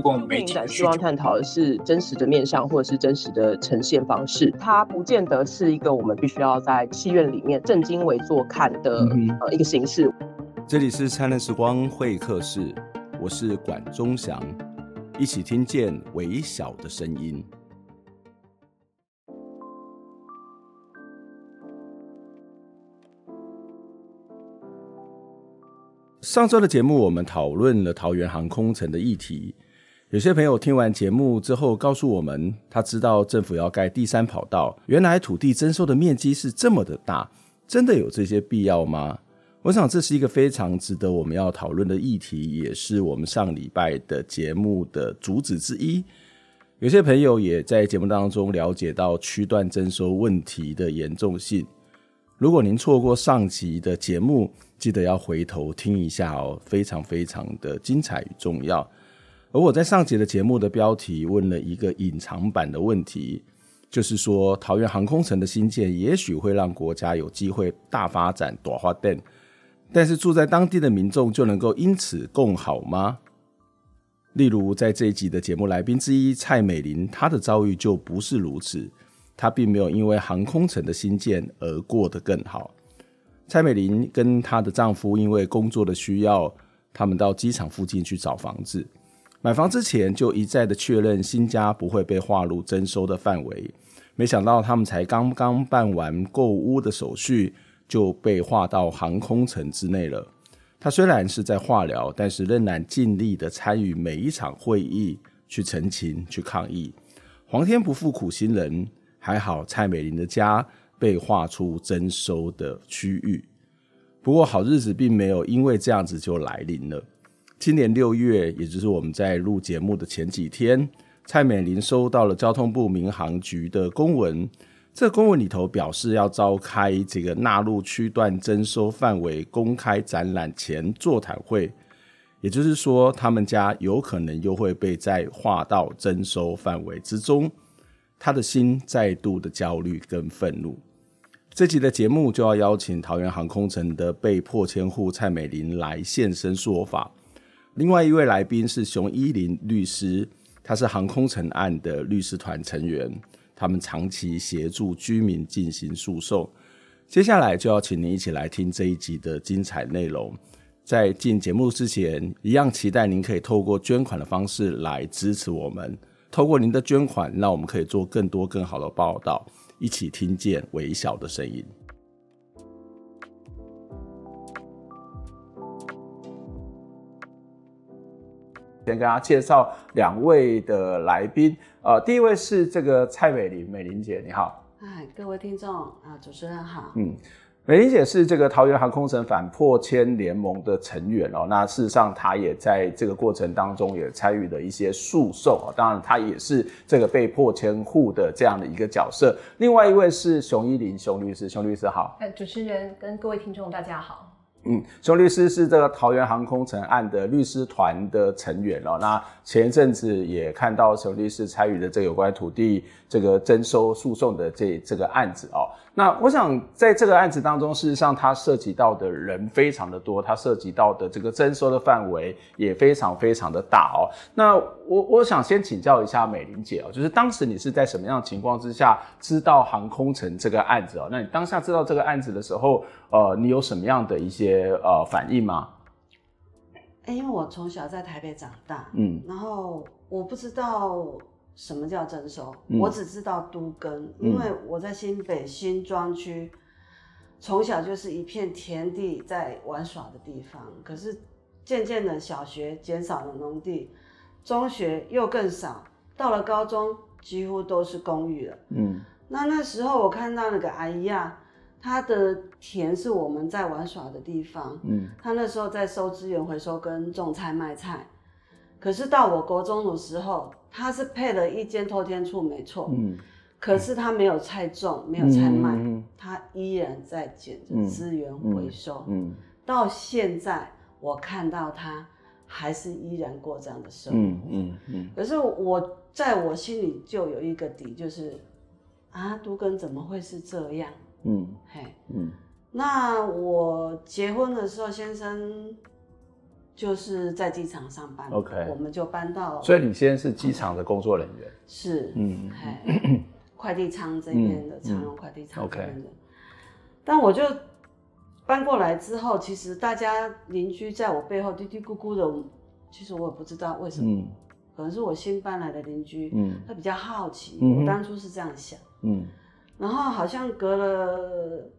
共媒体。希望探讨的是真实的面向，或者是真实的呈现方式。它不见得是一个我们必须要在戏院里面正襟危坐看的呃一个形式。这里是灿烂时光会客室，我是管中祥，一起听见微小的声音。上周的节目，我们讨论了桃园航空城的议题。有些朋友听完节目之后，告诉我们，他知道政府要盖第三跑道，原来土地征收的面积是这么的大，真的有这些必要吗？我想这是一个非常值得我们要讨论的议题，也是我们上礼拜的节目的主旨之一。有些朋友也在节目当中了解到区段征收问题的严重性。如果您错过上集的节目，记得要回头听一下哦，非常非常的精彩与重要。而我在上集的节目的标题问了一个隐藏版的问题，就是说桃园航空城的新建也许会让国家有机会大发展大发展，但是住在当地的民众就能够因此共好吗？例如在这一集的节目来宾之一蔡美玲，她的遭遇就不是如此，她并没有因为航空城的新建而过得更好。蔡美玲跟她的丈夫因为工作的需要，他们到机场附近去找房子。买房之前就一再的确认新家不会被划入征收的范围，没想到他们才刚刚办完购屋的手续，就被划到航空城之内了。他虽然是在化疗，但是仍然尽力的参与每一场会议，去陈情、去抗议。皇天不负苦心人，还好蔡美玲的家被划出征收的区域。不过好日子并没有因为这样子就来临了。今年六月，也就是我们在录节目的前几天，蔡美玲收到了交通部民航局的公文。这公文里头表示要召开这个纳入区段征收范围公开展览前座谈会，也就是说，他们家有可能又会被再划到征收范围之中。他的心再度的焦虑跟愤怒。这集的节目就要邀请桃园航空城的被迫迁户蔡美玲来现身说法。另外一位来宾是熊一林律师，他是航空城案的律师团成员，他们长期协助居民进行诉讼。接下来就要请您一起来听这一集的精彩内容。在进节目之前，一样期待您可以透过捐款的方式来支持我们。透过您的捐款，让我们可以做更多更好的报道，一起听见微小的声音。先跟大家介绍两位的来宾，呃，第一位是这个蔡美玲，美玲姐，你好。哎，各位听众啊，主持人好。嗯，美玲姐是这个桃园航空城反破千联盟的成员哦。那事实上，她也在这个过程当中也参与了一些诉讼哦。当然，她也是这个被破千户的这样的一个角色。另外一位是熊一林，熊律师，熊律师好。哎，主持人跟各位听众大家好。嗯，熊律师是这个桃园航空城案的律师团的成员哦。那前一阵子也看到熊律师参与的这有关土地这个征收诉讼的这这个案子哦。那我想在这个案子当中，事实上它涉及到的人非常的多，它涉及到的这个征收的范围也非常非常的大哦。那我我想先请教一下美玲姐哦，就是当时你是在什么样的情况之下知道航空城这个案子哦？那你当下知道这个案子的时候，呃，你有什么样的一些呃反应吗？欸，因为我从小在台北长大，嗯，然后我不知道什么叫征收，嗯，我只知道都更，因为我在新北新庄区，从小就是一片田地在玩耍的地方。可是渐渐的，小学减少了农地，中学又更少，到了高中几乎都是公寓了。嗯，那那时候我看到那个阿姨啊，她的田是我们在玩耍的地方，嗯，她那时候在收资源回收跟种菜卖菜，可是到我国中的时候，他是配了一间透天厝，没错。嗯。可是他没有菜种，没有菜卖，他、嗯、依然在捡着资源回收。嗯。嗯到现在，我看到他还是依然过这样的生活。嗯嗯嗯。可是我在我心里就有一个底，就是啊，都根怎么会是这样？嗯。嘿。嗯。那我结婚的时候，先生。就是在机场上班，OK，我们就搬到。所以你现在是机场的工作人员？嗯、是，嗯，快递仓这边的长荣快递仓这边的。但我就搬过来之后，其实大家邻居在我背后嘀嘀咕咕的，其实我也不知道为什么，嗯、可能是我新搬来的邻居，嗯，他比较好奇。嗯、我当初是这样想，嗯，然后好像隔了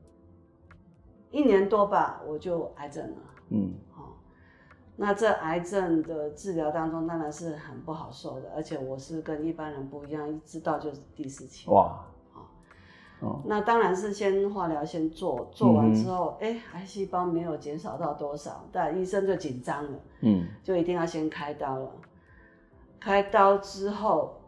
一年多吧，我就癌症了，嗯。那这癌症的治疗当中当然是很不好受的，而且我是跟一般人不一样，一知道就是第四期。哇，哦，那当然是先化疗先做，做完之后，哎、嗯，癌细胞没有减少到多少，但医生就紧张了，嗯，就一定要先开刀了。开刀之后，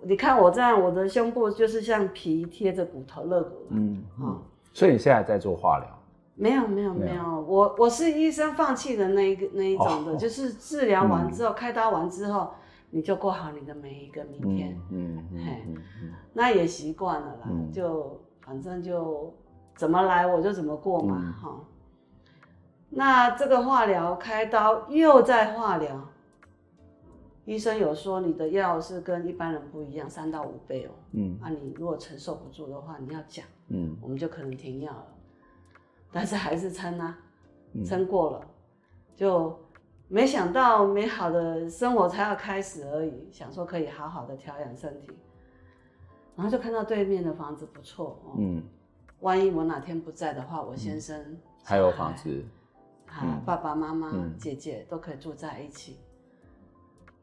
你看我这样，我的胸部就是像皮贴着骨头肋骨，嗯，嗯，所以你现在在做化疗。没有没有没有，我我是医生放弃的那一个那一种的，就是治疗完之后，开刀完之后，你就过好你的每一个明天，嗯嗯，那也习惯了啦，就反正就怎么来我就怎么过嘛，哈。那这个化疗开刀又在化疗，医生有说你的药是跟一般人不一样，三到五倍哦，嗯，那你如果承受不住的话，你要讲，嗯，我们就可能停药了。但是还是撑啊，撑过了，嗯、就没想到美好的生活才要开始而已。想说可以好好的调养身体，然后就看到对面的房子不错哦。嗯，万一我哪天不在的话，我先生、嗯、还有房子，啊，嗯、爸爸妈妈、嗯、姐姐都可以住在一起。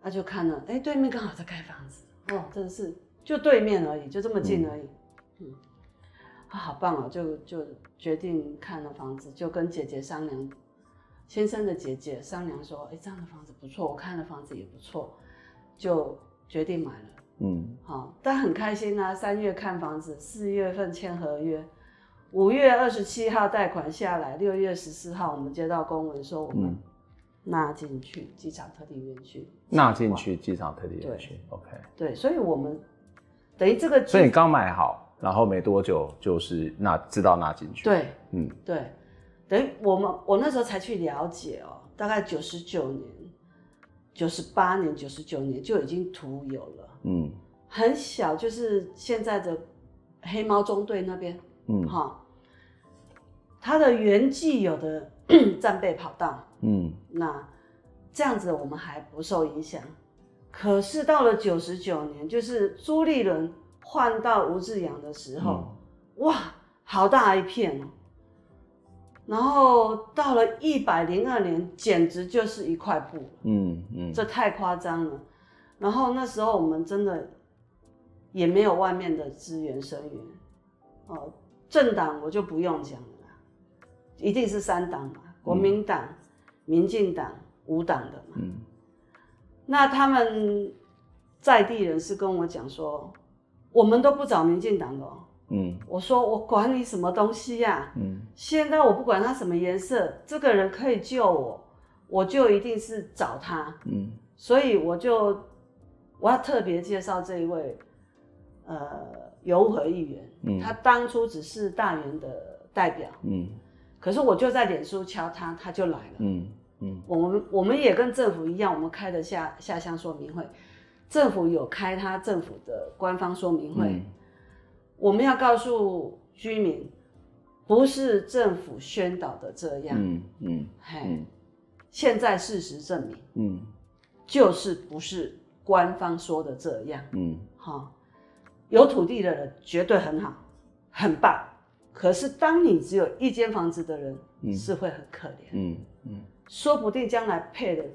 那就看了，哎，对面刚好在盖房子，哦，真的是就对面而已，就这么近而已。嗯。嗯啊，好棒哦！就就决定看了房子，就跟姐姐商量，先生的姐姐商量说：“哎，这样的房子不错，我看了房子也不错，就决定买了。”嗯，好，但很开心啊！三月看房子，四月份签合约，五月二十七号贷款下来，六月十四号我们接到公文说我们纳进去机场特定园区，纳进去机场特定园区。OK，对，所以我们等于这个，所以你刚买好。然后没多久就是纳知道纳进去，对，嗯，对，等于我们我那时候才去了解哦，大概九十九年、九十八年、九十九年就已经涂有了，嗯，很小，就是现在的黑猫中队那边，嗯，哈，它的原既有的 战备跑道，嗯，那这样子我们还不受影响，可是到了九十九年，就是朱立伦。换到吴志扬的时候，嗯、哇，好大一片哦！然后到了一百零二年，简直就是一块布，嗯嗯，这太夸张了。然后那时候我们真的也没有外面的资源生源，哦，政党我就不用讲了，一定是三党嘛，国民党、嗯、民进党、无党的嘛。嗯，那他们在地人是跟我讲说。我们都不找民进党的喔，嗯，我说我管你什么东西呀，嗯，现在我不管他什么颜色，这个人可以救我，我就一定是找他，嗯，所以我就我要特别介绍这一位，呃，游和议员，嗯，他当初只是大员的代表，嗯，可是我就在脸书敲他，他就来了，嗯嗯，我们我们也跟政府一样，我们开的下下乡说明会。政府有开他政府的官方说明会，嗯、我们要告诉居民，不是政府宣导的这样，嗯嗯，嘿，嗯、现在事实证明，嗯，就是不是官方说的这样，嗯，好，有土地的人绝对很好，很棒，可是当你只有一间房子的人，嗯、是会很可怜，嗯嗯，说不定将来配的。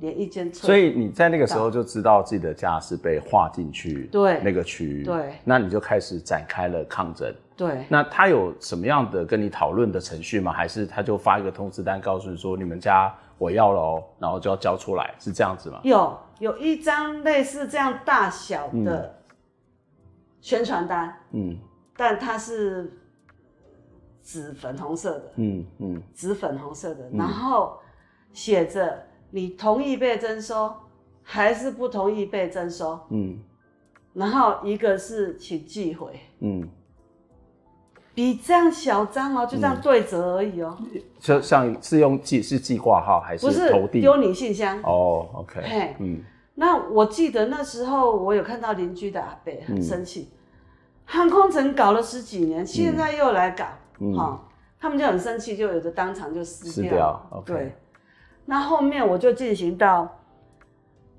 连一间车，所。以你在那个时候就知道自己的家是被划进去对。那个区域，对，那你就开始展开了抗争。对，那他有什么样的跟你讨论的程序吗？还是他就发一个通知单告诉你说，你们家我要了哦，然后就要交出来，是这样子吗？有有一张类似这样大小的宣传单，嗯，但它是紫粉红色的，嗯嗯，紫粉红色的，然后写着你同意被征收还是不同意被征收，嗯，然后一个是请寄回，嗯。比这样小张哦，就这样对折而已哦。就像是用寄是寄挂号还是投递？丢你信箱哦。OK，嘿，嗯。那我记得那时候我有看到邻居的阿伯很生气，航空城搞了十几年，现在又来搞，好，他们就很生气，就有的当场就撕掉。对。那后面我就进行到。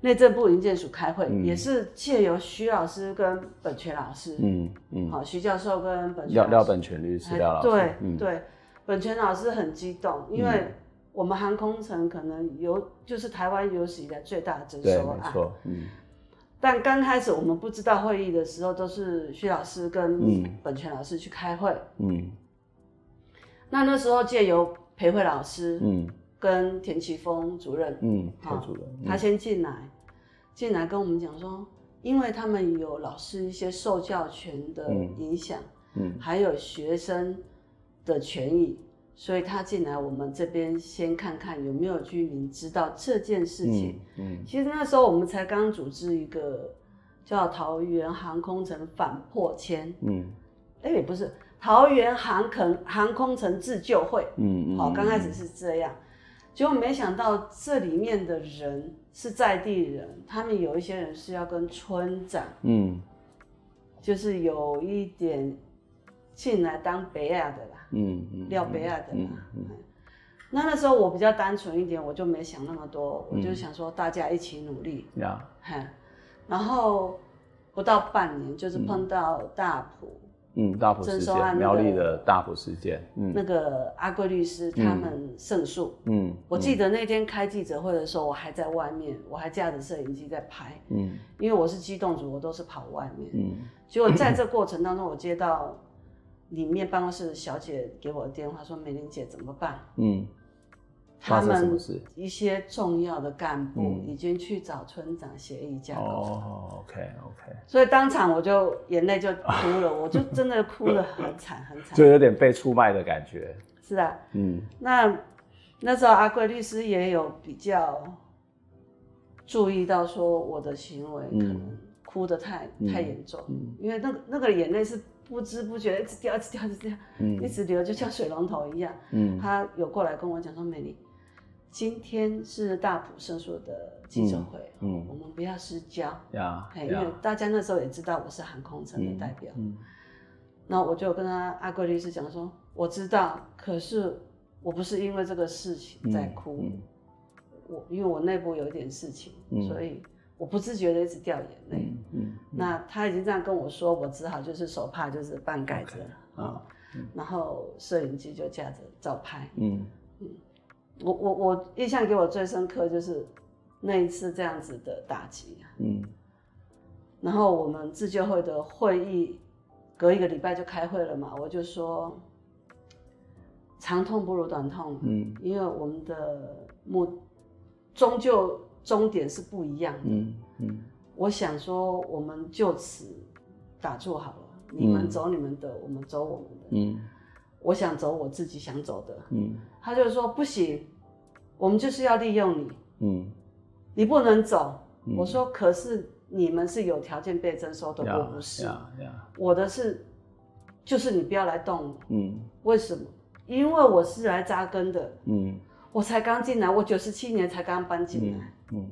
内政部营建署开会，嗯、也是借由徐老师跟本全老师，嗯嗯，好、嗯，徐教授跟本全廖廖本全律师廖老师，对、嗯、对，本全老师很激动，因为我们航空城可能有就是台湾有史以来最大的征收案，没错，嗯，但刚开始我们不知道会议的时候，都是徐老师跟本全老师去开会，嗯，那那时候借由培慧老师，嗯。跟田奇峰主任，嗯，好，主任，他先进来，进来跟我们讲说，因为他们有老师一些受教权的影响，嗯，还有学生的权益，所以他进来我们这边先看看有没有居民知道这件事情。嗯，其实那时候我们才刚组织一个叫桃园航空城反破迁，嗯，哎，也不是桃园航空航空城自救会，嗯嗯，好，刚开始是这样。结果没想到这里面的人是在地人，他们有一些人是要跟村长，嗯，就是有一点进来当北亚的啦，嗯嗯，廖北亚的啦。嗯嗯嗯、那那时候我比较单纯一点，我就没想那么多，我就想说大家一起努力，呀、嗯，然后不到半年，就是碰到大埔。嗯，大埔事件，那个、苗栗的大埔事件，嗯，那个阿贵律师他们胜诉，嗯，我记得那天开记者会的时候，我还在外面，我还架着摄影机在拍，嗯，因为我是机动组，我都是跑外面，嗯，结果在这过程当中，我接到里面办公室的小姐给我的电话，说美玲姐怎么办？嗯。他们一些重要的干部已经去找村长协议架构。哦，OK OK。所以当场我就眼泪就哭了，我就真的哭得很惨很惨。就有点被出卖的感觉。是啊，嗯。那那时候阿贵律师也有比较注意到说我的行为可能哭得太太严重，因为那个那个眼泪是不知不觉一直掉一直掉一直掉，一直流，就像水龙头一样。嗯。他有过来跟我讲说，美伶。今天是大埔胜诉的记者会，嗯，嗯，我们不要失焦，呀，因为大家那时候也知道我是航空城的代表，嗯，那、嗯、我就跟他阿贵律师讲说，我知道，可是我不是因为这个事情在哭，我因为我内部有一点事情，嗯、所以我不自觉的一直掉眼泪，嗯，嗯，那他已经这样跟我说，我只好就是手帕就是半盖着，啊，然后摄影机就架着照拍，嗯。嗯。我我我印象给我最深刻就是那一次这样子的打击，嗯，然后我们自救会的会议隔一个礼拜就开会了嘛，我就说长痛不如短痛，嗯，因为我们的目终究终点是不一样的，嗯嗯，我想说我们就此打住好了，你们走你们的，我们走我们的，嗯。我想走我自己想走的，嗯，他就说不行，我们就是要利用你，嗯，你不能走。嗯、我说可是你们是有条件被征收的，我不是，我的是，就是你不要来动我，嗯，为什么？因为我是来扎根的，嗯，我才刚进来，我九十七年才刚搬进来，嗯。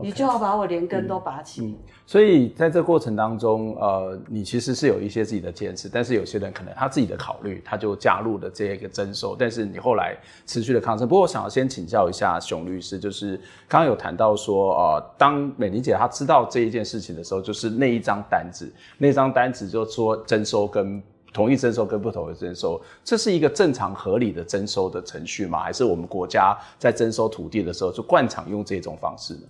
你就要把我连根都拔起。所以在这过程当中，呃，你其实是有一些自己的坚持，但是有些人可能他自己的考虑，他就加入了这一个征收，但是你后来持续的抗争。不过我想要先请教一下熊律师，就是刚刚有谈到说，呃，当美玲姐她知道这一件事情的时候，就是那一张单子，那张单子就说征收跟同意征收跟不同意征收，这是一个正常合理的征收的程序吗？还是我们国家在征收土地的时候就惯常用这种方式呢？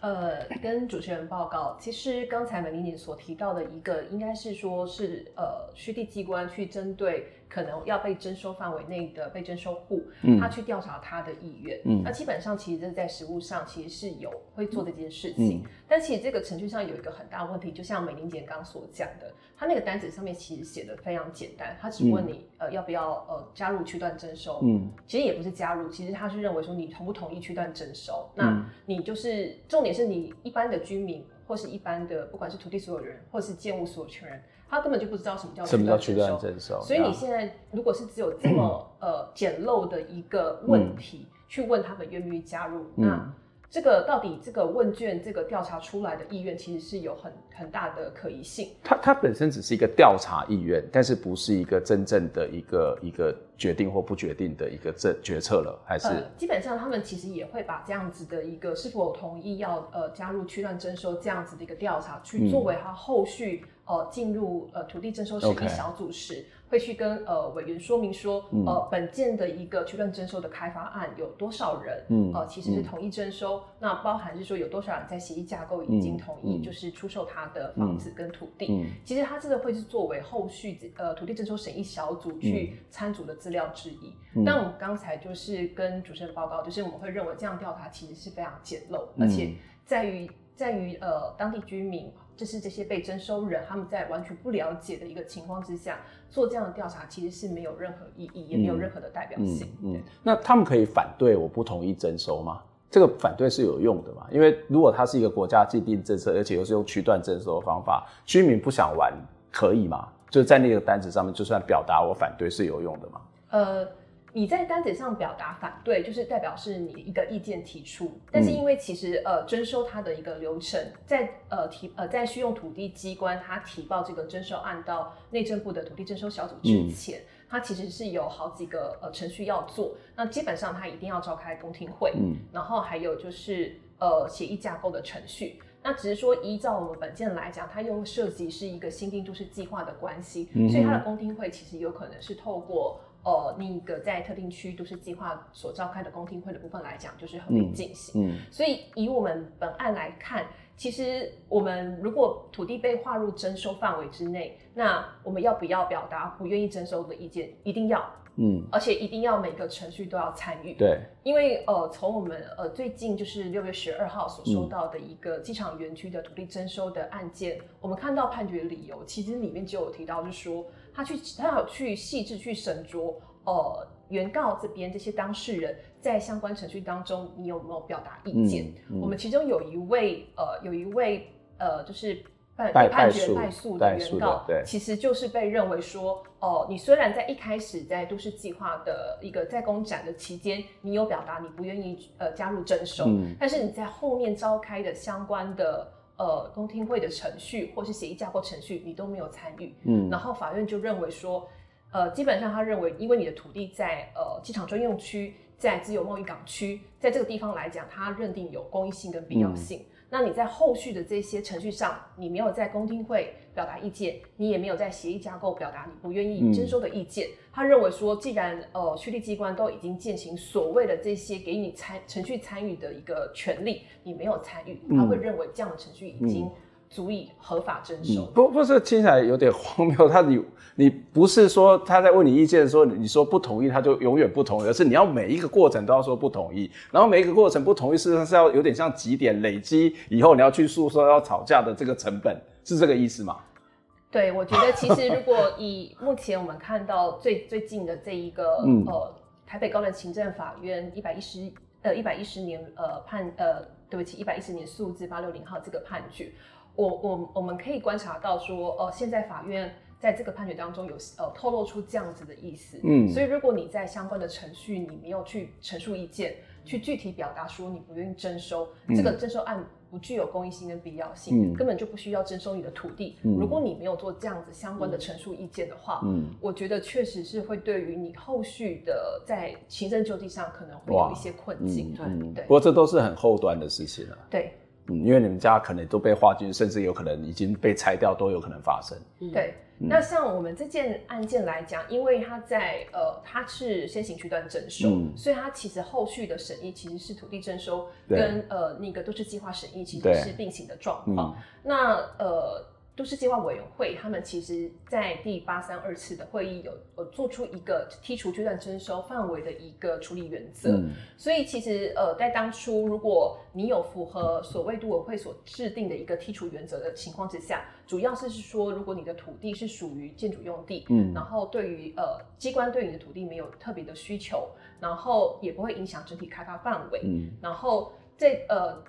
呃，跟主持人报告，其实刚才美玲姐所提到的一个，应该是说是呃，虚地机关去针对可能要被征收范围内的被征收户，他去调查他的意愿。嗯，那基本上其实这在实务上其实是有会做这件事情，嗯、但其实这个程序上有一个很大的问题，就像美玲姐刚所讲的，他那个单子上面其实写的非常简单，他只问你、嗯、呃要不要呃加入区段征收。嗯，其实也不是加入，其实他是认为说你同不同意区段征收，那你就是重点是你一般的居民或是一般的不管是土地所有人或是建物所有权人。他根本就不知道什么叫区段征收，征收，所以你现在如果是只有这么呃简陋的一个问题，嗯、去问他们愿不愿意加入，嗯、那这个到底这个问卷这个调查出来的意愿，其实是有很很大的可疑性。它它本身只是一个调查意愿，但是不是一个真正的一个一个决定或不决定的一个这决策了，还是、呃？基本上他们其实也会把这样子的一个是否同意要呃加入区段征收这样子的一个调查，去作为他后续。呃，进入呃土地征收审议小组时.会去跟呃委员说明说，嗯、呃本件的一个区段征收的开发案有多少人，嗯，呃其实是同意征收，嗯、那包含是说有多少人在协议架构已经同意，嗯、就是出售他的房子跟土地。其实他这个会是作为后续呃土地征收审议小组去参组的资料之一。嗯、但我们刚才就是跟主持人报告，就是我们会认为这样调查其实是非常简陋，嗯、而且在于在于呃当地居民。就是这些被征收人，他们在完全不了解的一个情况之下做这样的调查，其实是没有任何意义，也没有任何的代表性。嗯，嗯嗯，那他们可以反对我不同意征收吗？这个反对是有用的嘛？因为如果它是一个国家既定政策，而且又是用区段征收的方法，居民不想玩可以吗？就在那个单子上面，就算表达我反对是有用的吗？呃。你在单子上表达反对，就是代表是你一个意见提出，但是因为其实呃征收它的一个流程，在呃提呃在需用土地机关它提报这个征收案到内政部的土地征收小组之前，嗯、它其实是有好几个呃程序要做。那基本上它一定要召开公听会，嗯，然后还有就是呃协议架构的程序。那只是说依照我们本件来讲，它又涉及是一个新定都市计划的关系，嗯、所以它的公听会其实有可能是透过。呃，另一个在特定区都市计划所召开的公听会的部分来讲，就是合并进行。嗯，嗯，所以以我们本案来看，其实我们如果土地被划入征收范围之内，那我们要不要表达不愿意征收的意见？一定要，嗯，而且一定要每个程序都要参与。对，因为呃，从我们呃最近就是六月十二号所收到的一个机场园区的土地征收的案件，嗯、我们看到判决理由，其实里面就有提到，就是说。他去，他有去细致去审酌，呃，原告这边这些当事人在相关程序当中，你有没有表达意见？嗯嗯、我们其中有一位，呃，有一位，呃，就是判被判决败诉的原告，其实就是被认为说，哦、呃，你虽然在一开始在都市计划的一个在公展的期间，你有表达你不愿意呃加入征收，嗯、但是你在后面召开的相关的。呃，公听会的程序或是协议架构程序，你都没有参与。嗯，然后法院就认为说，呃，基本上他认为，因为你的土地在呃机场专用区，在自由贸易港区，在这个地方来讲，他认定有公益性跟必要性。嗯那你在后续的这些程序上，你没有在公听会表达意见，你也没有在协议架构表达你不愿意征收的意见。嗯、他认为说，既然呃区立机关都已经践行所谓的这些给你参程序参与的一个权利，你没有参与，他会认为这样的程序已经。嗯足以合法征收？不，不是听起来有点荒谬。他你你不是说他在问你意见的时候，你说不同意，他就永远不同意，而是你要每一个过程都要说不同意，然后每一个过程不同意，事实上是要有点像几点累积以后你要去诉说要吵架的这个成本，是这个意思吗？对，我觉得其实如果以目前我们看到最最近的这一个、嗯、呃台北高等行政法院一百一十呃一百一十年呃判呃对不起一百一十年诉字八六零号这个判决。我我我们可以观察到说，呃，现在法院在这个判决当中有呃透露出这样子的意思，嗯，所以如果你在相关的程序你没有去陈述意见，去具体表达说你不愿意征收，嗯、这个征收案不具有公益性跟必要性，嗯、根本就不需要征收你的土地。嗯、如果你没有做这样子相关的陈述意见的话，嗯，我觉得确实是会对于你后续的在行政救济上可能会有一些困境，嗯、对对。不过这都是很后端的事情了，对。嗯，因为你们家可能都被划进，甚至有可能已经被拆掉，都有可能发生。对，嗯、那像我们这件案件来讲，因为它在呃，它是先行区段征收，嗯、所以它其实后续的审议其实是土地征收跟呃那个都市计划审议其实是并行的状况。嗯、那呃。都市计划委员会，他们其实在第八三二次的会议有呃做出一个剔除区段征收范围的一个处理原则。嗯、所以其实呃在当初，如果你有符合所谓都委会所制定的一个剔除原则的情况之下，主要是是说，如果你的土地是属于建筑用地，嗯，然后对于呃机关对你的土地没有特别的需求，然后也不会影响整体开发范围，嗯，然后这呃。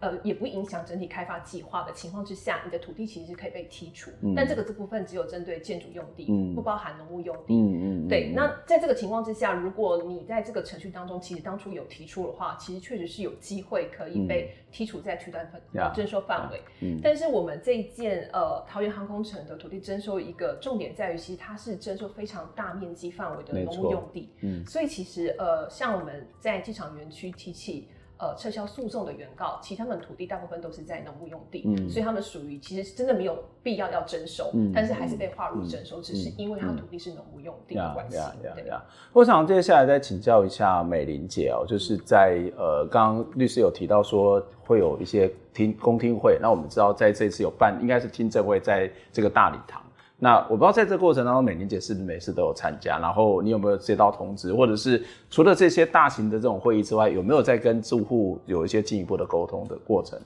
呃，也不影响整体开发计划的情况之下，你的土地其实是可以被剔除。嗯、但这个这部分只有针对建筑用地，嗯、不包含农务用地。嗯嗯。对，嗯、那在这个情况之下，如果你在这个程序当中，其实当初有提出的话，其实确实是有机会可以被剔除在区段分征收范围。嗯。但是我们这一件呃桃园航空城的土地征收，一个重点在于，其实它是征收非常大面积范围的农务用地。嗯。所以其实呃，像我们在机场园区提起。呃，撤销诉讼的原告，其实他们土地大部分都是在农务用地，嗯、所以他们属于其实真的没有必要要征收，嗯、但是还是被划入征收，嗯、只是因为他土地是农务用地的关系。对呀，我想接下来再请教一下美玲姐哦，就是在呃，刚刚律师有提到说会有一些听公听会，那我们知道在这次有办，应该是听证会在这个大礼堂。那我不知道在这个过程当中，美玲姐是不是每次都有参加？然后你有没有接到通知，或者是除了这些大型的这种会议之外，有没有在跟住户有一些进一步的沟通的过程？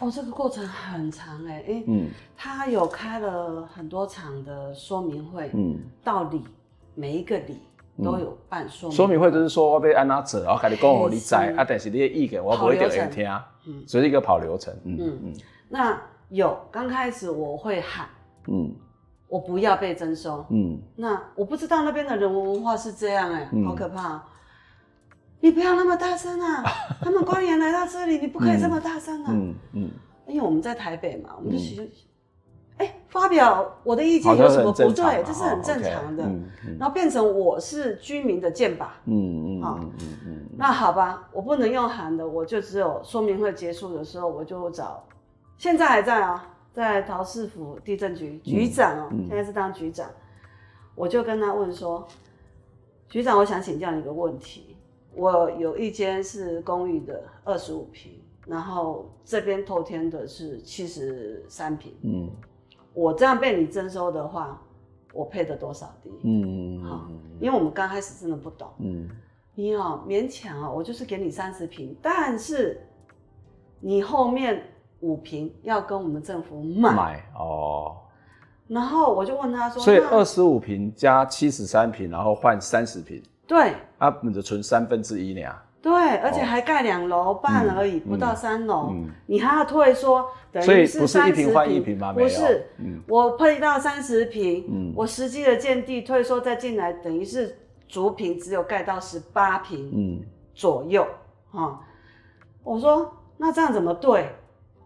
哦，这个过程很长哎、欸，嗯，他有开了很多场的说明会，嗯，到里每一个里都有办说明说明会，就是说我被安娜者，然后开始跟我你在啊，但是你的意见我不会给人听，嗯，所以是一个跑流程，嗯嗯。嗯。那有刚开始我会喊，嗯。我不要被征收。嗯，那我不知道那边的人文文化是这样哎、欸，嗯、好可怕、喔！你不要那么大声啊！他们官员来到这里，你不可以这么大声啊！嗯嗯，因为我们在台北嘛，我们就其实，哎、欸，发表我的意见有什么不对？这是很正常的。然后变成我是居民的箭靶。嗯嗯嗯嗯。那好吧，我不能用喊的，我就只有说明会结束的时候，我就找，现在还在啊。在桃市府地震局局长哦、喔，嗯嗯、现在是当局长，我就跟他问说：“局长，我想请教你一个问题。我有一间是公寓的二十五平，然后这边透天的是七十三平。嗯，我这样被你征收的话，我配的多少地？嗯嗯好，因为我们刚开始真的不懂。嗯，你好勉强啊，我就是给你三十平，但是你后面。”五平要跟我们政府买。买哦，然后我就问他说，所以二十五平加七十三平，然后换三十平，对，啊，你就存三分之一呢？对，而且还盖两楼半而已，不到三楼，你还要退缩，等于是三十平换一平吗？不是，我配到三十平，我实际的建地退缩再进来，等于是主平只有盖到十八坪左右啊。我说那这样怎么对？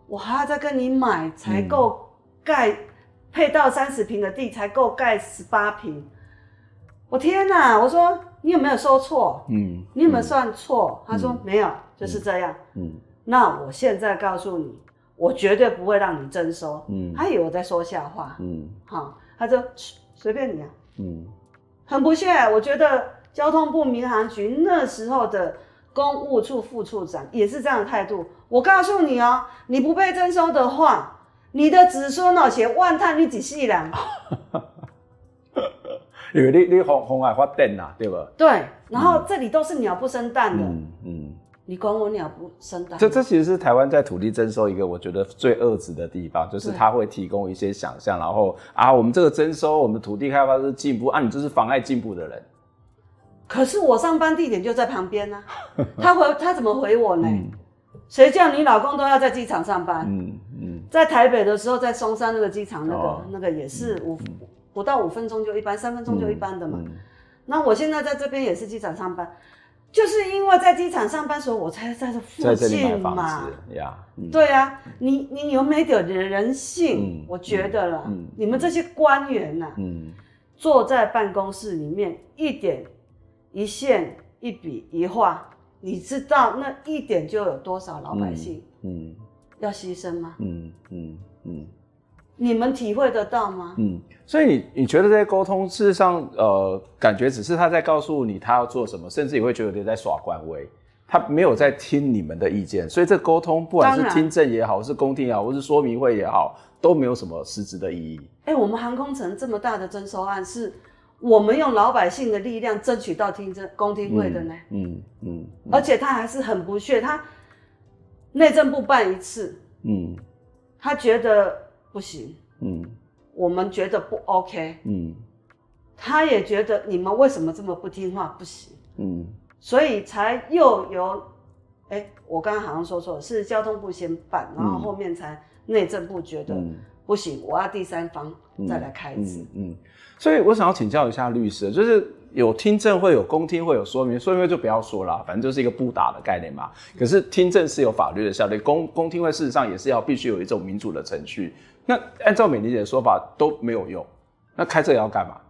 我还要再跟你买才够盖，嗯、配到三十平的地才够盖十八平。我天哪！我说你有没有说错？嗯，你有没有算错？嗯、他说没有，就是这样。嗯，那我现在告诉你，我绝对不会让你征收。嗯，他以为我在说笑话。嗯，好，他说随便你啊。嗯，很不屑，我觉得交通部民航局那时候的。公务处副处长也是这样的态度。我告诉你哦，你不被征收的话，你的子孙哦，写万叹你几世人。因为你你红红海发电呐，对吧？对，然后这里都是鸟不生蛋的。嗯嗯，你管我鸟不生蛋？这这其实是台湾在土地征收一个我觉得最恶质的地方，就是它会提供一些想象，然后啊，我们这个征收，我们土地开发是进步啊，你就是妨碍进步的人。可是我上班地点就在旁边呢、啊，他回他怎么回我呢？谁、嗯、叫你老公都要在机场上班？嗯嗯，嗯在台北的时候，在松山那个机场，那个、哦、那个也是五、嗯、不到五分钟就一班，三分钟就一班的嘛。那我现在在这边也是机场上班，就是因为在机场上班的时候，我才在这附近嘛。对啊，你你有没有点人性？嗯、我觉得了，嗯、你们这些官员呐、啊，嗯、坐在办公室里面一点。一线一笔一画，你知道那一点就有多少老百姓，嗯，嗯要牺牲吗？嗯嗯嗯，你们体会得到吗？嗯，所以你你觉得这些沟通，事实上，呃，感觉只是他在告诉你他要做什么，甚至你会觉得有点在耍官威，他没有在听你们的意见，所以这沟通不管是听证也好，是公听也好，或是说明会也好，都没有什么实质的意义。哎、欸，我们航空城这么大的征收案，是我们用老百姓的力量争取到听证公听会的呢。嗯嗯，而且他还是很不屑，他内政部办一次，嗯，他觉得不行，嗯，我们觉得不 OK，嗯，他也觉得你们为什么这么不听话，不行，嗯。所以才又由，哎、欸，我刚刚好像说错了，是交通部先办，然后后面才内政部觉得不行，我要第三方再来开一次。嗯，嗯，所以我想要请教一下律师，就是有听证会、有公听会、有说明，说明会就不要说了，反正就是一个不打的概念嘛。可是听证是有法律的效力，公公听会事实上也是要必须有一种民主的程序。那按照美伶姐的说法都没有用，那开这个要干嘛？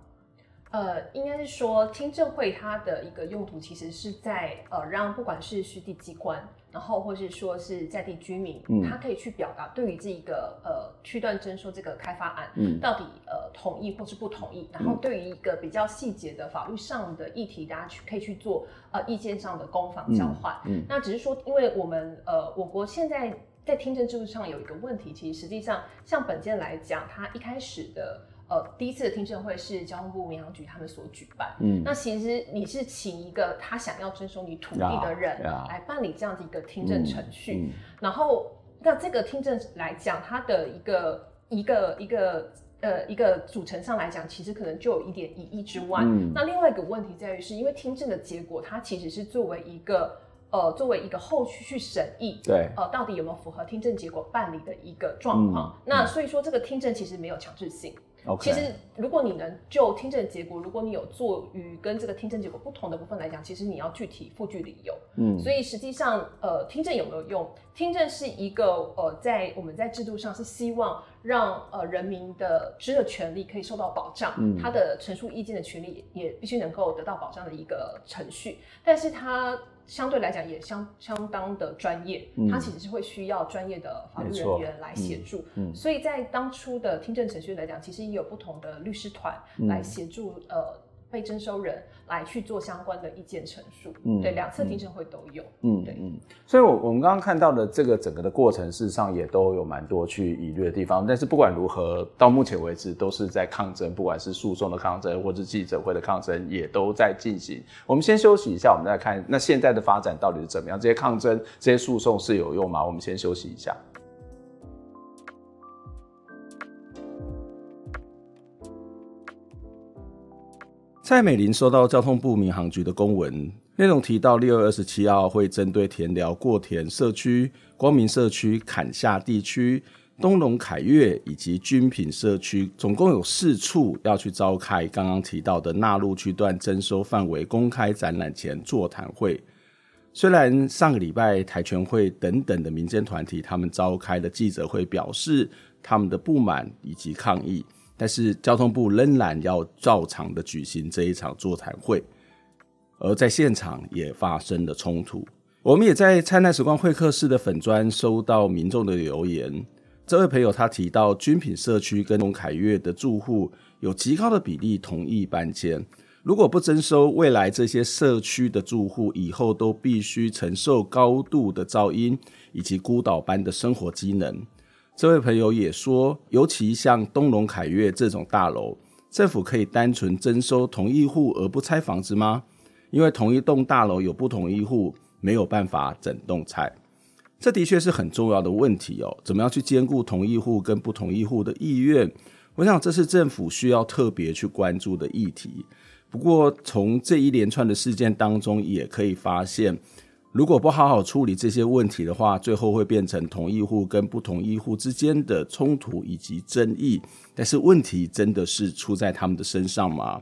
呃，应该是说听证会它的一个用途，其实是在呃让不管是实地机关，然后或是说是在地居民，嗯，他可以去表达对于这一个呃区段征收这个开发案，嗯，到底呃同意或是不同意，然后对于一个比较细节的法律上的议题，大家去可以去做呃意见上的攻防交换，嗯，嗯，那只是说，因为我们呃我国现在在听证制度上有一个问题，其实实际上像本件来讲，它一开始的。呃，第一次的听证会是交通部民航局他们所举办。嗯，那其实你是请一个他想要征收你土地的人来办理这样的一个听证程序。嗯嗯、然后，那这个听证来讲，它的一个一个一个呃一个组成上来讲，其实可能就有一点疑义之外。嗯，那另外一个问题在于，是因为听证的结果，它其实是作为一个呃作为一个后续去审议，对，呃，到底有没有符合听证结果办理的一个状况。嗯、那所以说，这个听证其实没有强制性。其实，如果你能就听证结果，如果你有做与跟这个听证结果不同的部分来讲，其实你要具体附具理由。嗯，所以实际上，呃，听证有没有用？听证是一个呃，在我们在制度上是希望让呃人民的知的权利可以受到保障，嗯，他的陈述意见的权利也必须能够得到保障的一个程序，但是它。相对来讲也相相当的专业，嗯，它其实是会需要专业的法律人员来协助，所以在当初的听证程序来讲，其实也有不同的律师团来协助，嗯，呃。被征收人来去做相关的意见陈述，嗯，对，两次听证会都有，嗯，对，嗯，所以，我我们刚刚看到的这个整个的过程，事实上也都有蛮多去疑虑的地方。但是不管如何，到目前为止都是在抗争，不管是诉讼的抗争，或是记者会的抗争，也都在进行。我们先休息一下，我们再看那现在的发展到底是怎么样？这些抗争、这些诉讼是有用吗？我们先休息一下。蔡美玲收到交通部民航局的公文，内容提到六月二十七号会针对田寮过田社区、光明社区、坎下地区、东隆凯悦以及军品社区，总共有四处要去召开刚刚提到的纳入区段征收范围公开展览前座谈会。虽然上个礼拜台权会等等的民间团体他们召开的记者会，表示他们的不满以及抗议。但是交通部仍然要照常的举行这一场座谈会，而在现场也发生了冲突。我们也在灿烂时光会客室的粉砖收到民众的留言，这位朋友他提到，军品社区跟东凯悦的住户有极高的比例同意搬迁，如果不征收，未来这些社区的住户以后都必须承受高度的噪音以及孤岛般的生活机能。这位朋友也说，尤其像东隆凯悦这种大楼，政府可以单纯征收同一户而不拆房子吗？因为同一栋大楼有不同一户，没有办法整栋拆。这的确是很重要的问题哦。怎么样去兼顾同一户跟不同一户的意愿？我想这是政府需要特别去关注的议题。不过从这一连串的事件当中，也可以发现。如果不好好处理这些问题的话，最后会变成同一户跟不同一户之间的冲突以及争议。但是问题真的是出在他们的身上吗？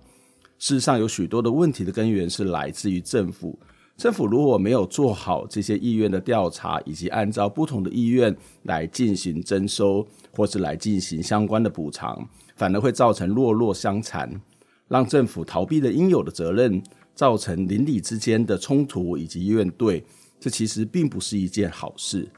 事实上，有许多的问题的根源是来自于政府。政府如果没有做好这些意愿的调查，以及按照不同的意愿来进行征收，或是来进行相关的补偿，反而会造成弱弱相残，让政府逃避了应有的责任。造成邻里之间的冲突以及怨怼，这其实并不是一件好事。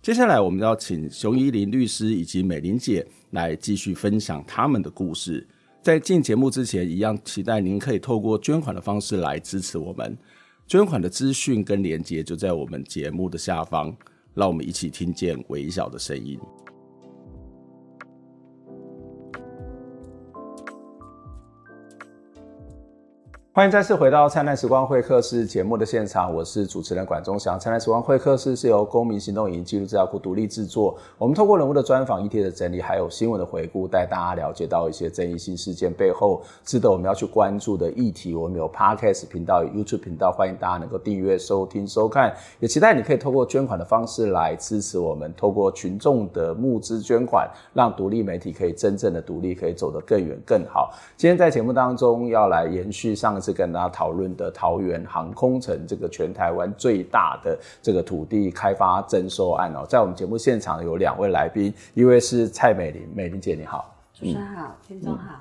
接下来，我们要请熊依林律师以及美玲姐来继续分享他们的故事。在进节目之前，一样期待您可以透过捐款的方式来支持我们。捐款的资讯跟连接就在我们节目的下方，让我们一起听见微小的声音。欢迎再次回到《灿烂时光会客室》节目的现场，我是主持人管中祥。《灿烂时光会客室》是由公民行动影音记录资料库独立制作。我们透过人物的专访、议题的整理，还有新闻的回顾，带大家了解到一些争议性事件背后值得我们要去关注的议题。我们有 Podcast 频道、YouTube 频道，欢迎大家能够订阅、收听、收看。也期待你可以透过捐款的方式来支持我们，透过群众的募资捐款，让独立媒体可以真正的独立，可以走得更远、更好。今天在节目当中要来延续上。是跟大家讨论的桃园航空城这个全台湾最大的这个土地开发征收案哦，在我们节目现场有两位来宾，一位是蔡美玲，美玲姐你好，主持人好，听众好。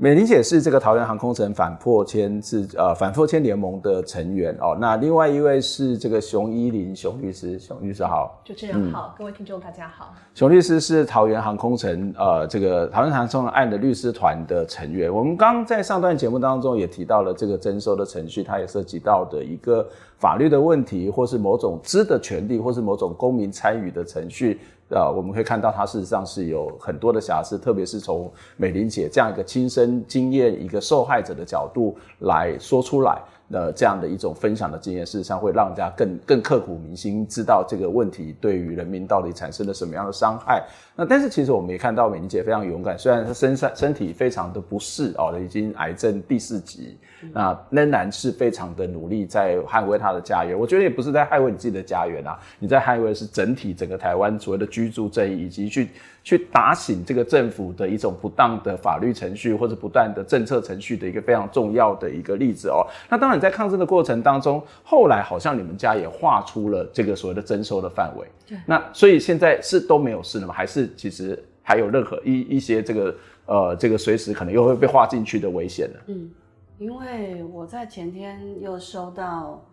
美玲姐是这个桃园航空城反破迁是呃反破迁联盟的成员哦。那另外一位是这个熊依林熊律师，熊律师好，主持人好，嗯、各位听众大家好。熊律师是桃园航空城呃这个桃园航空城案的律师团的成员。我们刚在上段节目当中也提到了这个征收的程序，它也涉及到的一个法律的问题，或是某种知的权利，或是某种公民参与的程序。呃，我们可以看到，它事实上是有很多的瑕疵，特别是从美玲姐这样一个亲身经验、一个受害者的角度来说出来。呃，这样的一种分享的经验，事实上会让大家更更刻骨铭心，知道这个问题对于人民到底产生了什么样的伤害。那但是其实我们也看到美玲姐非常勇敢，虽然她身上身体非常的不适哦，已经癌症第四级，那仍然是非常的努力在捍卫她的家园。我觉得也不是在捍卫你自己的家园啊，你在捍卫的是整体整个台湾所谓的居住正义，以及去。去打醒这个政府的一种不当的法律程序或者不断的政策程序的一个非常重要的一个例子哦。那当然，在抗争的过程当中，后来好像你们家也划出了这个所谓的征收的范围。对。那所以现在是都没有事了吗？还是其实还有任何一一些这个呃这个随时可能又会被划进去的危险呢？嗯，因为我在前天又收到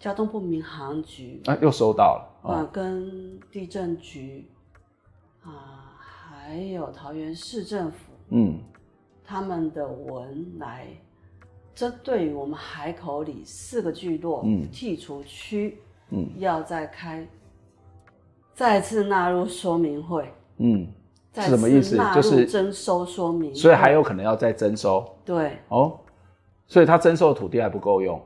交通部民航局啊，又收到了啊，跟地震局。啊，还有桃园市政府，嗯，他们的文来针对于我们海口里四个聚落，嗯，剔除区，嗯，要再开，再次纳入说明会，嗯，是什么意思？就是征收说明，所以还有可能要再征收，对，哦，所以他征收的土地还不够用，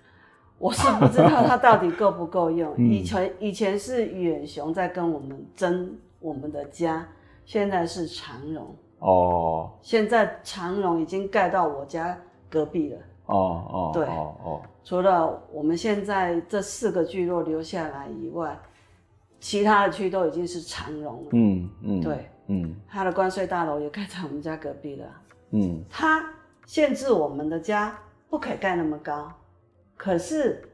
我是不知道他到底够不够用。以前以前是远雄在跟我们争。我们的家现在是长荣哦，现在长荣已经盖到我家隔壁了哦哦，对哦哦，除了我们现在这四个聚落留下来以外，其他的区都已经是长荣了，嗯嗯，对，嗯，他的关税大楼也盖在我们家隔壁了，嗯，他限制我们的家不可以盖那么高，可是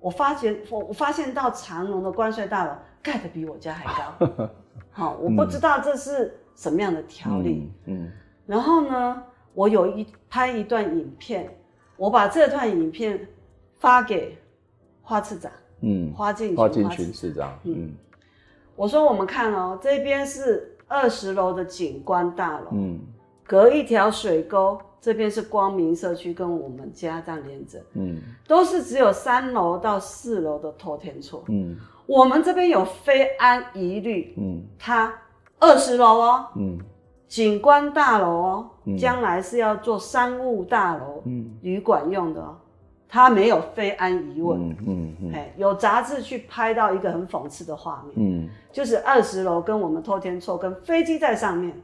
我发现我我发现到长荣的关税大楼盖的比我家还高。好，我不知道这是什么样的条例。嗯，嗯，然后呢，我有一拍一段影片，我把这段影片发给花次长。嗯，花敬花进群市长。嗯，我说我们看哦，这边是二十楼的景观大楼。嗯，隔一条水沟，这边是光明社区，跟我们家这样连着。嗯，都是只有三楼到四楼的透天厝。嗯。我们这边有非安疑虑，嗯，它二十楼哦，嗯，景观大楼哦，将、嗯、来是要做商务大楼，嗯，旅馆用的哦，它没有非安疑问，嗯嗯嗯，哎，有杂志去拍到一个很讽刺的画面，嗯，就是二十楼跟我们偷天错跟飞机在上面，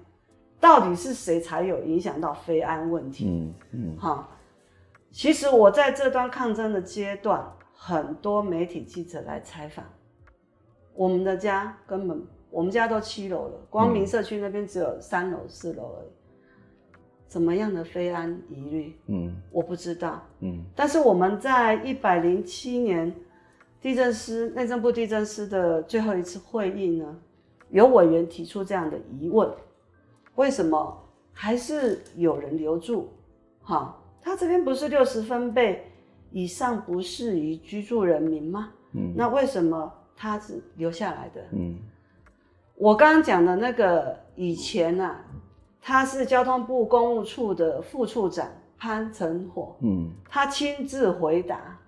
到底是谁才有影响到非安问题？嗯嗯，好，其实我在这段抗争的阶段，很多媒体记者来采访。我们的家根本，我们家都七楼了，光明社区那边只有三楼、四楼而已。怎么样的非安疑虑？嗯，我不知道。嗯，但是我们在一百零七年地震师内政部地震师的最后一次会议呢，有委员提出这样的疑问：为什么还是有人留住？哈，他这边不是六十分贝以上不适宜居住人民吗？嗯，那为什么？他是留下来的。嗯，我刚刚讲的那个以前啊，他是交通部公务处的副处长潘成火。嗯，他亲自回答，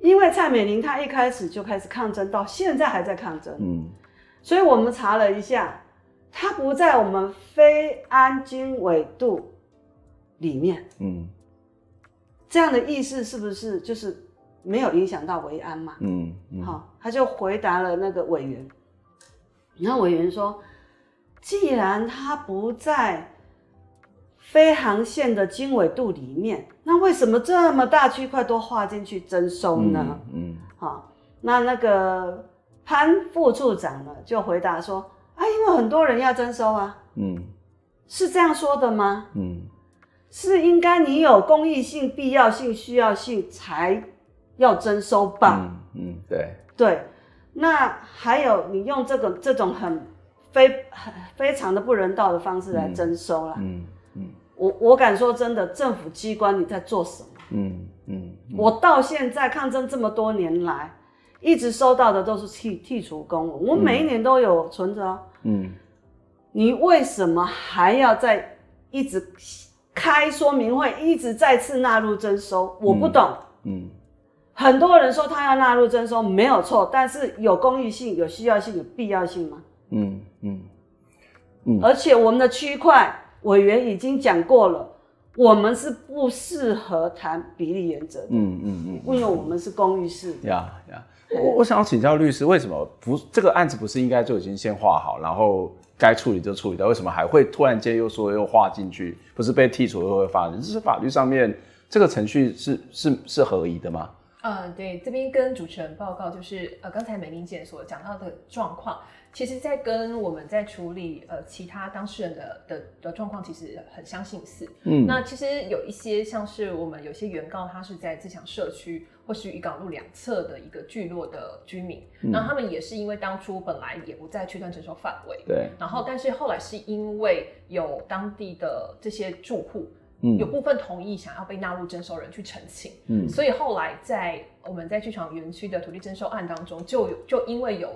因为蔡美玲她一开始就开始抗争，到现在还在抗争。嗯，所以我们查了一下，她不在我们非安经纬度里面。嗯，这样的意思是不是就是没有影响到维安嘛？嗯嗯，好，他就回答了那个委员，然后委员说，既然他不在。非航线的经纬度里面，那为什么这么大区块都划进去征收呢？嗯，好、嗯哦，那那个潘副处长呢就回答说：啊，因为很多人要征收啊。嗯，是这样说的吗？嗯，是应该你有公益性、必要性、需要性才要征收吧？嗯，嗯，对对。那还有你用这个这种很非很非常的不人道的方式来征收啦。嗯。嗯我我敢说真的，政府机关你在做什么？嗯嗯，嗯，我到现在抗争这么多年来，一直收到的都是剔剔除公文，我每一年都有存着哦。嗯，你为什么还要再一直开说明会，一直再次纳入征收？我不懂。嗯，嗯，很多人说他要纳入征收没有错，但是有公益性、有需要性、有必要性吗？嗯嗯嗯，而且我们的区块。委员已经讲过了，我们是不适合谈比例原则的。嗯嗯嗯，因为我们是公寓式。呀呀，我我想要请教律师，为什么不这个案子不是应该就已经先画好，然后该处理就处理掉？为什么还会突然间又说又画进去？不是被剔除又会发生？这是法律上面这个程序是是是合宜的吗？呃，对，这边跟主持人报告，就是呃刚才美玲姐所讲到的状况。其实，在跟我们在处理呃其他当事人的的的状况，其实很相近似。嗯，那其实有一些像是我们有些原告，他是在自强社区或是渔港路两侧的一个聚落的居民，嗯，然后他们也是因为当初本来也不在区段征收范围，对，然后但是后来是因为有当地的这些住户，嗯，有部分同意想要被纳入征收人去澄清，嗯，所以后来在我们在剧场园区的土地征收案当中，就有就因为有。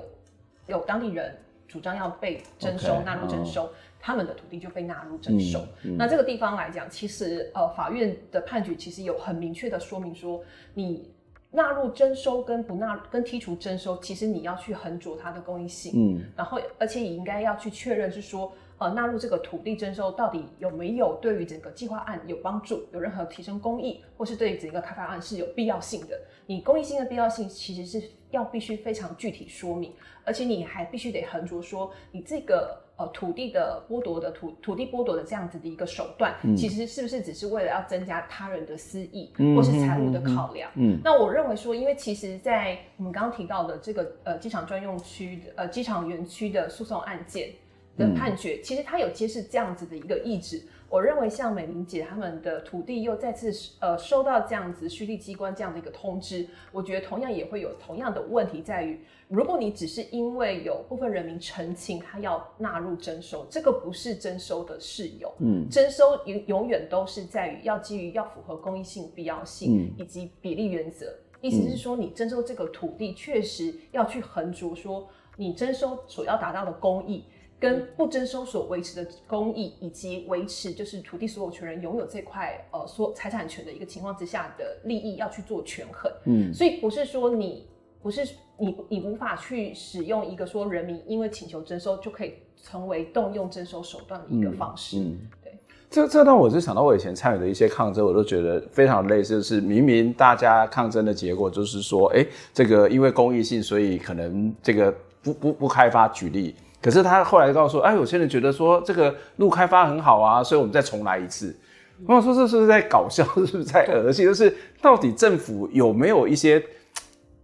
有当地人主张要被征收、纳入征收，他们的土地就被纳入征收。嗯嗯、那这个地方来讲，其实呃，法院的判决其实有很明确的说明说，你纳入征收跟不纳跟剔除征收，其实你要去衡酌它的公益性。嗯，然后而且也应该要去确认是说，呃，纳入这个土地征收到底有没有对于整个计划案有帮助，有任何提升公益，或是对于整个开发案是有必要性的。你公益性的必要性其实是要必须非常具体说明。而且你还必须得横着说，你这个呃土地的剥夺的土土地剥夺的这样子的一个手段，嗯、其实是不是只是为了要增加他人的私益，嗯、或是财务的考量？嗯，嗯，那我认为说，因为其实，在我们刚刚提到的这个呃机场专用区呃机场园区的诉讼案件的判决，嗯、其实它有揭示这样子的一个意志。我认为像美玲姐他们的土地又再次呃收到这样子虚立机关这样的一个通知，我觉得同样也会有同样的问题在于，如果你只是因为有部分人民澄清他要纳入征收，这个不是征收的事由。嗯，征收永永远都是在于要基于要符合公益性、必要性以及比例原则，意思是说你征收这个土地确实要去衡酌说你征收所要达到的公益。跟不征收所维持的公益，以及维持就是土地所有权人拥有这块呃所财产权的一个情况之下的利益要去做权衡，嗯，所以不是说你不是你你无法去使用一个说人民因为请求征收就可以成为动用征收手段的一个方式，嗯，嗯对，这这让我就想到我以前参与的一些抗争，我都觉得非常类似，就是明明大家抗争的结果就是说，哎，这个因为公益性，所以可能这个不不不开发，举例。可是他后来告诉说，哎，有些人觉得说这个路开发很好啊，所以我们再重来一次。我想说，这是不是在搞笑？是不是在儿戏？就是到底政府有没有一些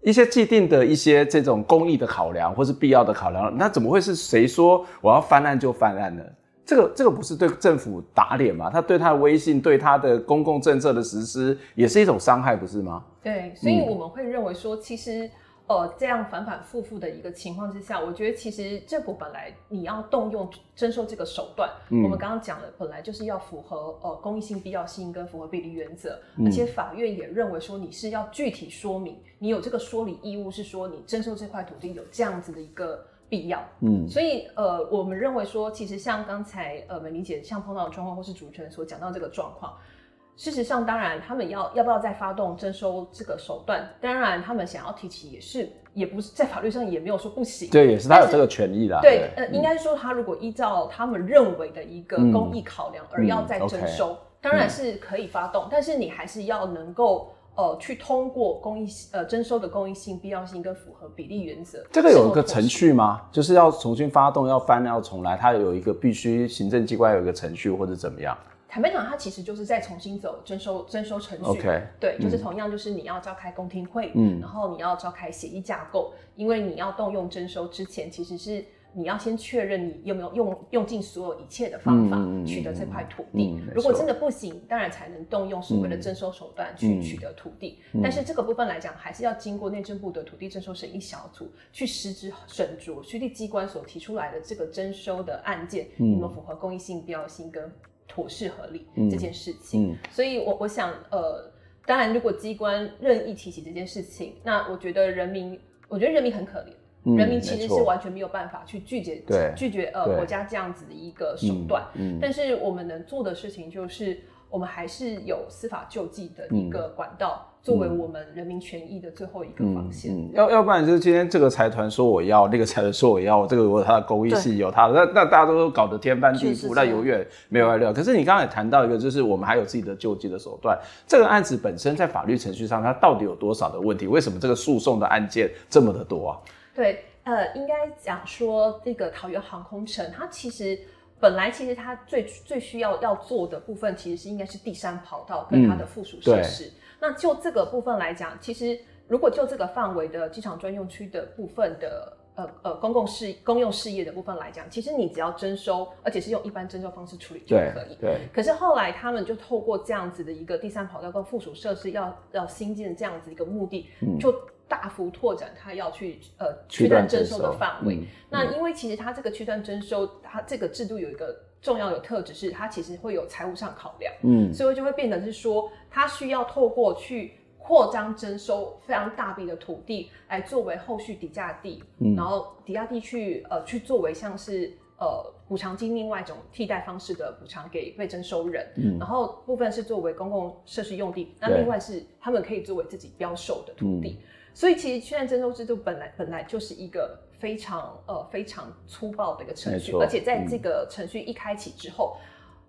一些既定的一些这种公益的考量，或是必要的考量？那怎么会是谁说我要翻案就翻案呢？这个这个不是对政府打脸嘛？他对他的威信，对他的公共政策的实施，也是一种伤害，不是吗？对，所以我们会认为说，其实。呃，这样反反复复的一个情况之下，我觉得其实政府本来你要动用征收这个手段，嗯、我们刚刚讲了，本来就是要符合呃公益性、必要性跟符合比例原则，嗯、而且法院也认为说你是要具体说明，你有这个说理义务，是说你征收这块土地有这样子的一个必要，嗯，所以呃，我们认为说，其实像刚才呃美玲姐像碰到的状况，或是主持人所讲到这个状况。事实上，当然他们要要不要再发动征收这个手段，当然他们想要提起也是，也不是在法律上也没有说不行。对，也是他有这个权利啦。对，呃，应该说他如果依照他们认为的一个公益考量而要再征收，嗯嗯 okay，当然是可以发动，嗯，但是你还是要能够。呃，去通过公益呃征收的公益性、必要性跟符合比例原则，这个有一个程序吗？就是要重新发动，要翻，要重来，它有一个必须行政机关有一个程序或者怎么样？坦白讲，它其实就是在重新走征收征收程序。OK，对，就是同样就是你要召开公听会，嗯，然后你要召开协议架构，因为你要动用征收之前，其实是。你要先确认你有没有用用尽所有一切的方法取得这块土地。嗯嗯嗯、如果真的不行，当然才能动用所谓的征收手段去取得土地。但是这个部分来讲，还是要经过内政部的土地征收审议小组去实质审酌区地机关所提出来的这个征收的案件，有没有符合公益性、必要性跟妥适合理这件事情。嗯嗯、所以我我想，呃，当然如果机关任意提起这件事情，那我觉得人民，我觉得人民很可怜。人民其实是完全没有办法去拒绝拒绝呃国家这样子的一个手段，但是我们能做的事情就是，我们还是有司法救济的一个管道，作为我们人民权益的最后一个防线。要要不然就是今天这个财团说我要，那个财团说我要，这个有他的公益是，有他的，那那大家都搞得天翻地覆，那永远没有完了。可是你刚才也谈到一个，就是我们还有自己的救济的手段。这个案子本身在法律程序上，它到底有多少的问题？为什么这个诉讼的案件这么的多啊？对，呃，应该讲说这个桃园航空城，它其实本来其实它最最需要要做的部分，其实是应该是第三跑道跟它的附属设施。嗯、那就这个部分来讲，其实如果就这个范围的机场专用区的部分的呃呃公共事公用事业的部分来讲，其实你只要征收，而且是用一般征收方式处理就可以。对。对可是后来他们就透过这样子的一个第三跑道跟附属设施要要新建这样子一个目的，嗯、就。大幅拓展它要去呃区段征收的范围。嗯、那因为其实它这个区段征收，它这个制度有一个重要的特质是，它其实会有财务上考量。嗯，所以就会变成是说，它需要透过去扩张征收非常大笔的土地，来作为后续抵价地，嗯、然后抵价地去呃去作为像是呃补偿金另外一种替代方式的补偿给被征收人。嗯，然后部分是作为公共设施用地，那另外是他们可以作为自己标售的土地。嗯所以其实区段征收制度本来本来就是一个非常呃非常粗暴的一个程序，而且在这个程序一开启之后，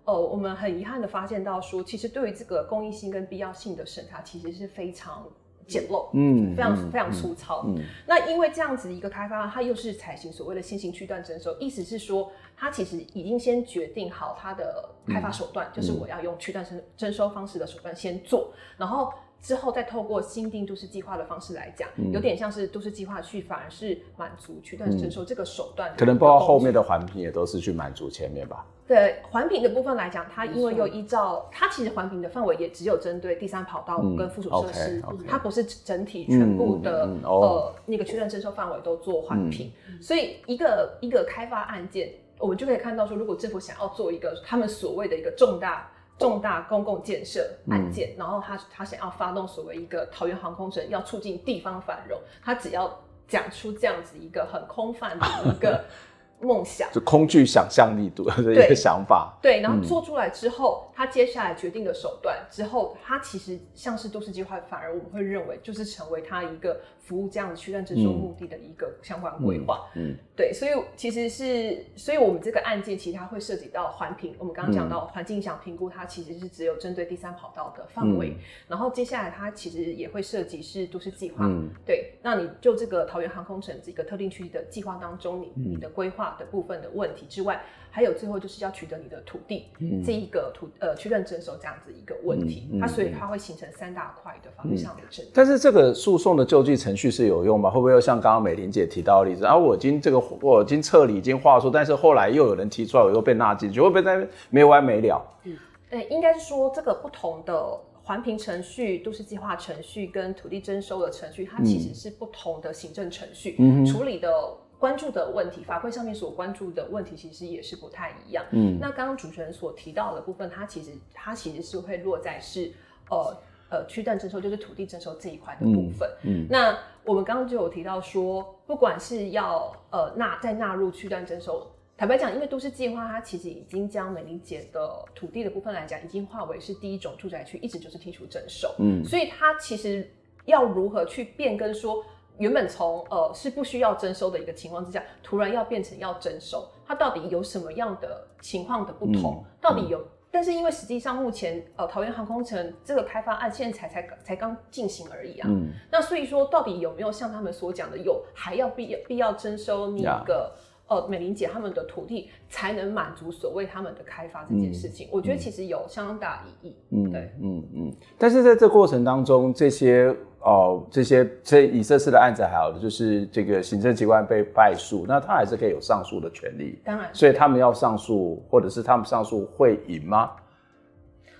呃，我们很遗憾的发现到说，其实对于这个公益性跟必要性的审查，其实是非常简陋，嗯，非常非常粗糙。嗯，那因为这样子一个开发，它又是采行所谓的先行区段征收，意思是说，它其实已经先决定好它的开发手段，就是我要用区段征征收方式的手段先做，然后。之后再透过新定都市计划的方式来讲，嗯、有点像是都市计划去，反而是满足区段征收这个手段、嗯。可能包括后面的环评也都是去满足前面吧。对环评的部分来讲，它因为又依照它其实环评的范围也只有针对第三跑道跟附属设施，嗯、okay, okay, 它不是整体全部的、嗯嗯哦、呃那个区段征收范围都做环评，嗯、所以一个一个开发案件，我们就可以看到说，如果政府想要做一个他们所谓的一个重大。重大公共建设案件，嗯、然后他他想要发动所谓一个桃园航空城，要促进地方繁荣，他只要讲出这样子一个很空泛的一个。梦想。就空具想象力度 的一个想法，对，然后做出来之后，嗯、他接下来决定的手段之后，他其实像是都市计划，反而我们会认为就是成为他一个服务这样的区段征收目的的一个相关规划。嗯，嗯对，所以其实是，所以我们这个案件其实它会涉及到环评，我们刚刚讲到环境影响评估，它其实是只有针对第三跑道的范围，嗯、然后接下来它其实也会涉及是都市计划。嗯，对，那你就这个桃园航空城这个特定区的计划当中，你你的规划。的部分的问题之外，还有最后就是要取得你的土地，嗯、这一个土呃去认征收这样子一个问题，嗯嗯、它所以它会形成三大块的法律上的争议。但是这个诉讼的救济程序是有用吗？会不会又像刚刚美玲姐提到的例子啊？我已经这个我已经撤离，已经划出，但是后来又有人提出来，我又被纳进去，会不会在没完没了？嗯，对，应该是说这个不同的环评程序、都市计划程序跟土地征收的程序，它其实是不同的行政程序、嗯、处理的。关注的问题，法规上面所关注的问题，其实也是不太一样。嗯，那刚刚主持人所提到的部分，它其实它其实是会落在是呃呃区段征收，就是土地征收这一块的部分。嗯，嗯那我们刚刚就有提到说，不管是要呃纳再纳入区段征收坦白讲，因为都市计划它其实已经将美玲姐的土地的部分来讲，已经划为是第一种住宅区，一直就是剔除征收。嗯，所以它其实要如何去变更说，原本从呃是不需要征收的一个情况之下，突然要变成要征收，它到底有什么样的情况的不同？嗯、到底有？但是因为实际上目前呃桃园航空城这个开发案现在才才才刚进行而已啊，嗯，那所以说到底有没有像他们所讲的有还要必要必要征收那个 Yeah. 呃美玲姐他们的土地才能满足所谓他们的开发这件事情？嗯、我觉得其实有相当大意义，嗯，对，嗯嗯。但是在这过程当中，这些哦这些这以这次的案子还好的就是这个行政机关被败诉，那他还是可以有上诉的权利，当然，所以他们要上诉，或者是他们上诉会赢吗？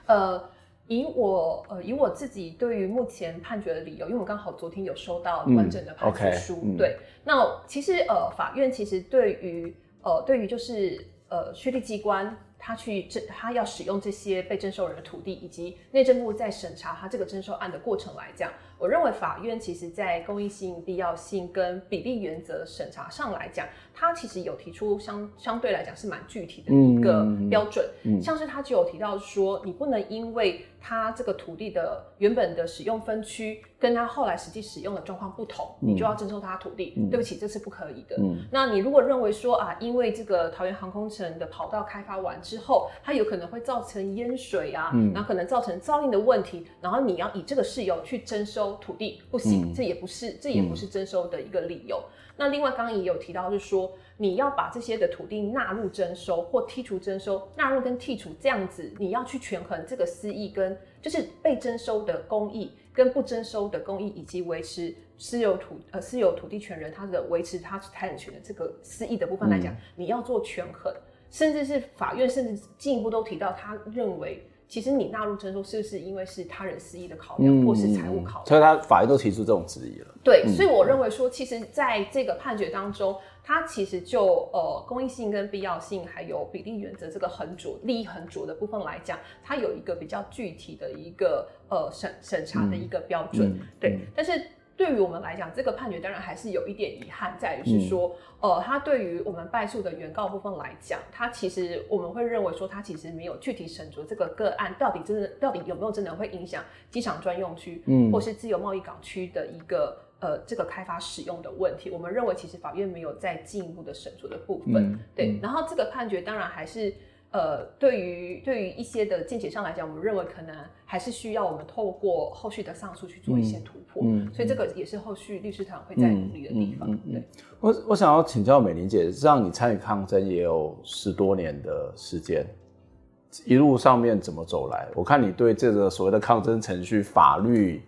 呃，以我呃以我自己对于目前判决的理由，因为我刚好昨天有收到完整的判决书，嗯 okay, 对，嗯、那其实呃法院其实对于呃对于就是呃区立机关他去征他要使用这些被征收人的土地，以及内政部在审查他这个征收案的过程来讲。我认为法院其实在公益性、必要性跟比例原则审查上来讲，它其实有提出相相对来讲是蛮具体的一个标准，嗯嗯、像是他就有提到说，你不能因为它这个土地的原本的使用分区跟它后来实际使用的状况不同，嗯、你就要征收他土地。嗯、对不起，这是不可以的。嗯、那你如果认为说啊，因为这个桃园航空城的跑道开发完之后，它有可能会造成淹水啊，嗯、然后可能造成噪音的问题，然后你要以这个事由去征收。土地不行，这也不是，这也不是征收的一个理由。嗯、那另外，刚刚也有提到，就是说你要把这些的土地纳入征收或剔除征收，纳入跟剔除这样子，你要去权衡这个私益跟就是被征收的公益跟不征收的公益，以及维持私有土呃私有土地权人他的维持他财产权的这个私益的部分来讲，嗯、你要做权衡，甚至是法院甚至进一步都提到，他认为。其实你纳入征收是不是因为是他人私益的考量，或是财务考量？所以他法院都提出这种质疑了。对，所以我认为说，其实在这个判决当中，它其实就呃公益性跟必要性，还有比例原则这个衡酌利益衡酌的部分来讲，它有一个比较具体的一个呃审审查的一个标准。对，但是。对于我们来讲，这个判决当然还是有一点遗憾，在于是说，嗯、呃，他对于我们败诉的原告部分来讲，他其实我们会认为说，他其实没有具体审酌这个个案到底真的到底有没有真的会影响机场专用区，嗯，或是自由贸易港区的一个呃这个开发使用的问题。我们认为其实法院没有再进一步的审酌的部分，嗯、对。然后这个判决当然还是。呃，对于对于一些的见解上来讲，我们认为可能还是需要我们透过后续的上诉去做一些突破，嗯嗯、所以这个也是后续律师团会在努力的地方。对，我我想要请教美玲姐，让你参与抗争也有十多年的时间，一路上面怎么走来？我看你对这个所谓的抗争程序、法律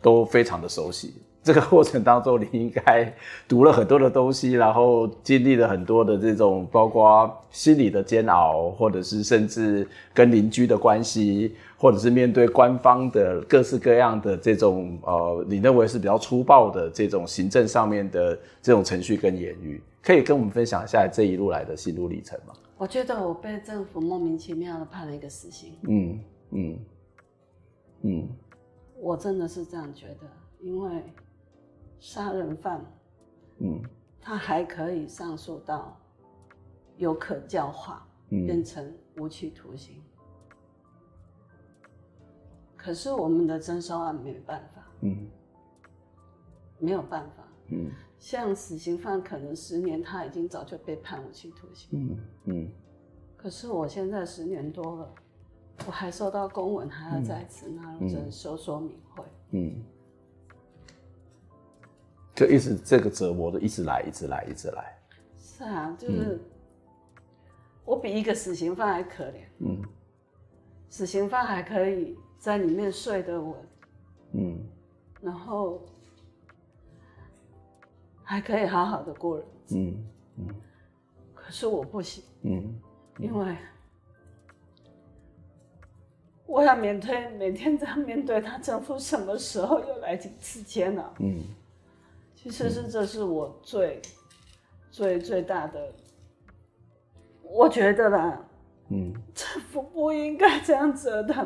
都非常的熟悉。这个过程当中，你应该读了很多的东西，然后经历了很多的这种，包括心理的煎熬，或者是甚至跟邻居的关系，或者是面对官方的各式各样的这种，呃，你认为是比较粗暴的这种行政上面的这种程序跟言语，可以跟我们分享一下这一路来的心路历程吗？我觉得我被政府莫名其妙的判了一个死刑。嗯嗯嗯，我真的是这样觉得，因为。杀人犯，嗯，他还可以上诉到有可教化，嗯，变成无期徒刑。可是我们的征收案没有办法，嗯，没有办法，嗯，像死刑犯可能十年他已经早就被判无期徒刑，嗯嗯。可是我现在十年多了，我还收到公文，还要再次纳入征收说明会，嗯。就一直这个折磨的一直来，一直来，一直来。是啊，就是我比一个死刑犯还可怜。嗯，死刑犯还可以在里面睡得稳。嗯，然后还可以好好的过日子。嗯嗯。可是我不行。嗯。因为我要面对每天都要面对他，政府什么时候又来几次监了？嗯。其实是这是我最、嗯、最最大的，我觉得啦，嗯，政府不应该这样折腾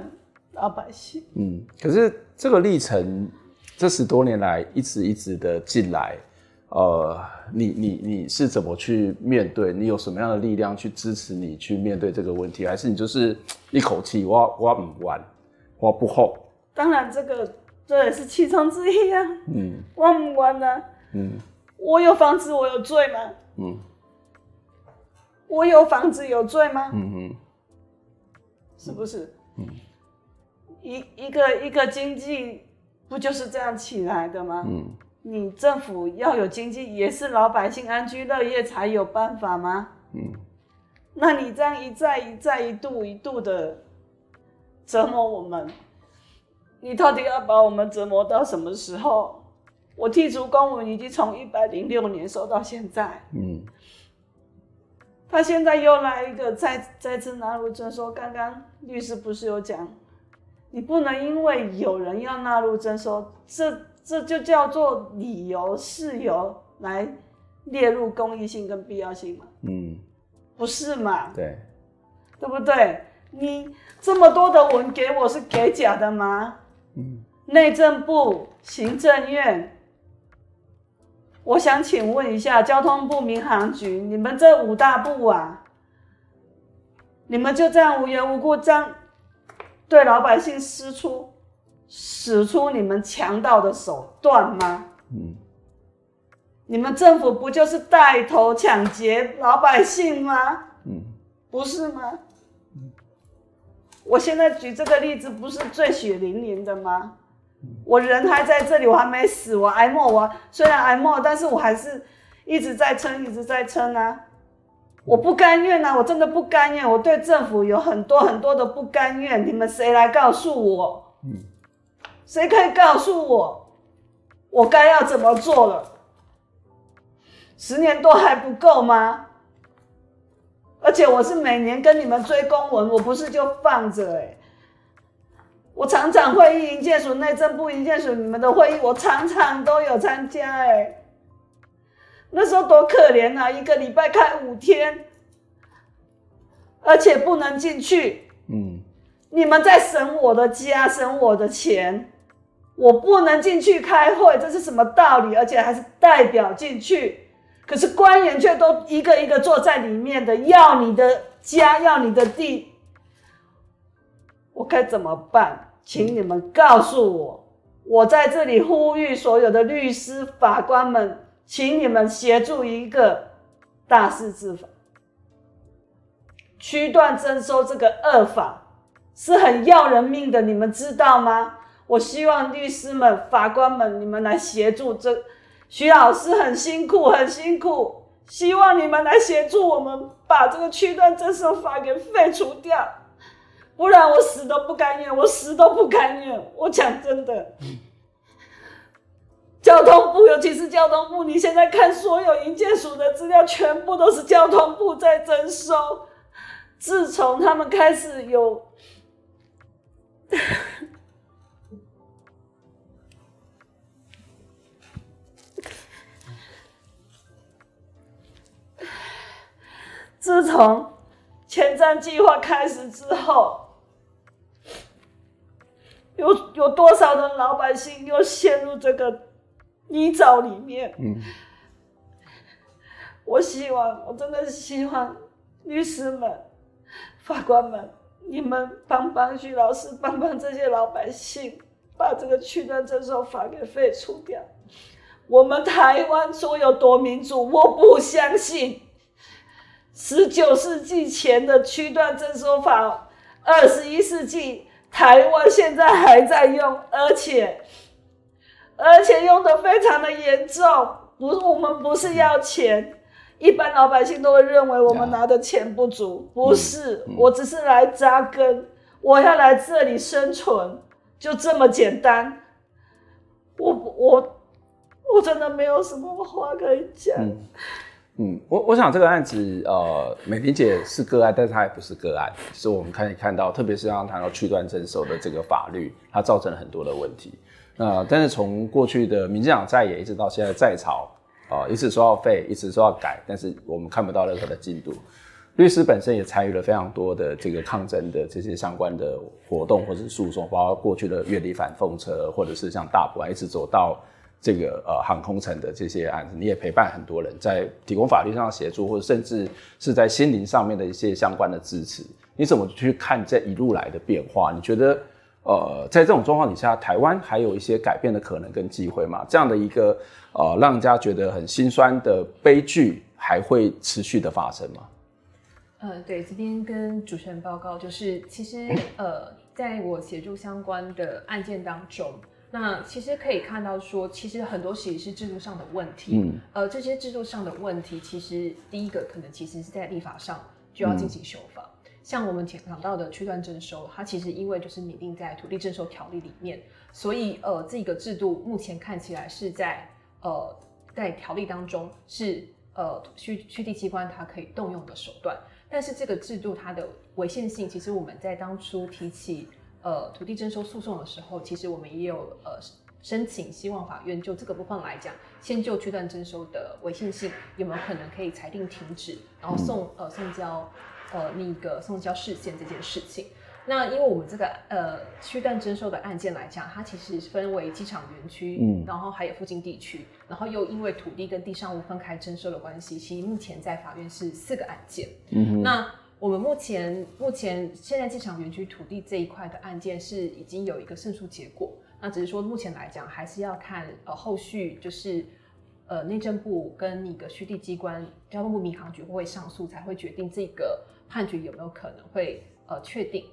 老百姓。嗯，可是这个历程这十多年来一直一直的进来，呃，你你你是怎么去面对？你有什么样的力量去支持你去面对这个问题？还是你就是一口气，我我不玩，我不后？当然，这个这也是其中之一啊。嗯，关不关呢。嗯，我有房子，我有罪吗？嗯，我有房子有罪吗？嗯哼，是不是？嗯，一一个一个经济不就是这样起来的吗？嗯。你政府要有经济，也是老百姓安居乐业才有办法吗？嗯，那你这样一再一再一度一度的折磨我们，你到底要把我们折磨到什么时候？我剔除公文已经从一百零六年收到现在，嗯，他现在又来一个再再次纳入征收。刚刚律师不是有讲，你不能因为有人要纳入征收，这。这就叫做理由事由来列入公益性跟必要性嘛？嗯，不是嘛？对，对不对？你这么多的文给我是给假的吗？嗯，内政部、行政院，我想请问一下，交通部、民航局，你们这五大部啊，你们就这样无缘无故这样对老百姓施出？使出你们强盗的手段吗？嗯，你们政府不就是带头抢劫老百姓吗？嗯，不是吗？嗯，我现在举这个例子不是最血淋淋的吗？我人还在这里，我还没死，我挨骂，我虽然挨骂，但是我还是一直在撑，一直在撑啊！我不甘愿啊，我真的不甘愿，我对政府有很多很多的不甘愿，你们谁来告诉我？嗯。谁可以告诉我，我该要怎么做了？十年多还不够吗？而且我是每年跟你们追公文，我不是就放着哎。我常常会议、营建署、内政部、营建署你们的会议，我常常都有参加哎。那时候多可怜啊，一个礼拜开五天，而且不能进去。嗯，你们在省我的家，省我的钱。我不能进去开会，这是什么道理？而且还是代表进去，可是官员却都一个一个坐在里面的，要你的家，要你的地，我该怎么办？请你们告诉我，我在这里呼吁所有的律师、法官们，请你们协助一个大势至法，区段征收这个恶法是很要人命的，你们知道吗？我希望律师们、法官们，你们来协助这徐老师很辛苦，很辛苦。希望你们来协助我们，把这个区段征收法给废除掉，不然我死都不甘愿，我死都不甘愿。我讲真的，交通部，尤其是交通部，你现在看所有营建署的资料，全部都是交通部在征收。自从他们开始有。自从前瞻计划开始之后，有有多少的老百姓又陷入这个泥沼里面？嗯，我希望，我真的希望律师们、法官们，你们帮帮徐老师，帮帮这些老百姓，把这个区段征收法给废除掉。我们台湾说有多民主，我不相信。十九世纪前的区段征收法，二十一世纪台湾现在还在用，而且而且用的非常的严重。不是我们不是要钱，一般老百姓都会认为我们拿的钱不足。不是，我只是来扎根，我要来这里生存，就这么简单。我我我真的没有什么话可以讲。嗯嗯，我我想这个案子，呃，美玲姐是个案，但是她也不是个案，是我们可以看到，特别是刚刚谈到区段征收的这个法律，它造成了很多的问题。呃，但是从过去的民进党在野，一直到现在在朝，呃，一直说要废，一直说要改，但是我们看不到任何的进度。律师本身也参与了非常多的这个抗争的这些相关的活动或者是诉讼，包括过去的月底反凤车，或者是像大埔一直走到。这个呃航空城的这些案子，你也陪伴很多人在提供法律上的协助，或者甚至是在心灵上面的一些相关的支持。你怎么去看这一路来的变化？你觉得呃在这种状况底下，台湾还有一些改变的可能跟机会吗？这样的一个呃让人家觉得很心酸的悲剧还会持续的发生吗？呃，对，这边跟主持人报告，就是其实呃在我协助相关的案件当中。那其实可以看到说，其实很多其实是制度上的问题。嗯，呃，这些制度上的问题，其实第一个可能其实是在立法上就要进行修法。嗯、像我们讲到的区段征收，它其实因为就是拟定在土地征收条例里面，所以呃，这个制度目前看起来是在呃在条例当中是呃区区地机关它可以动用的手段，但是这个制度它的违宪性，其实我们在当初提起。呃，土地征收诉讼的时候，其实我们也有呃申请，希望法院就这个部分来讲，先就区段征收的违宪性有没有可能可以裁定停止，然后送呃送交呃那个送交释宪这件事情。那因为我们这个呃区段征收的案件来讲，它其实分为机场园区，嗯，然后还有附近地区，然后又因为土地跟地上物分开征收的关系，其实目前在法院是四个案件，嗯哼，那。我们目前目前现在机场园区土地这一块的案件是已经有一个胜诉结果，那只是说目前来讲还是要看呃后续就是呃内政部跟那个区地机关交通部民航局会上诉，才会决定这个判决有没有可能会呃确定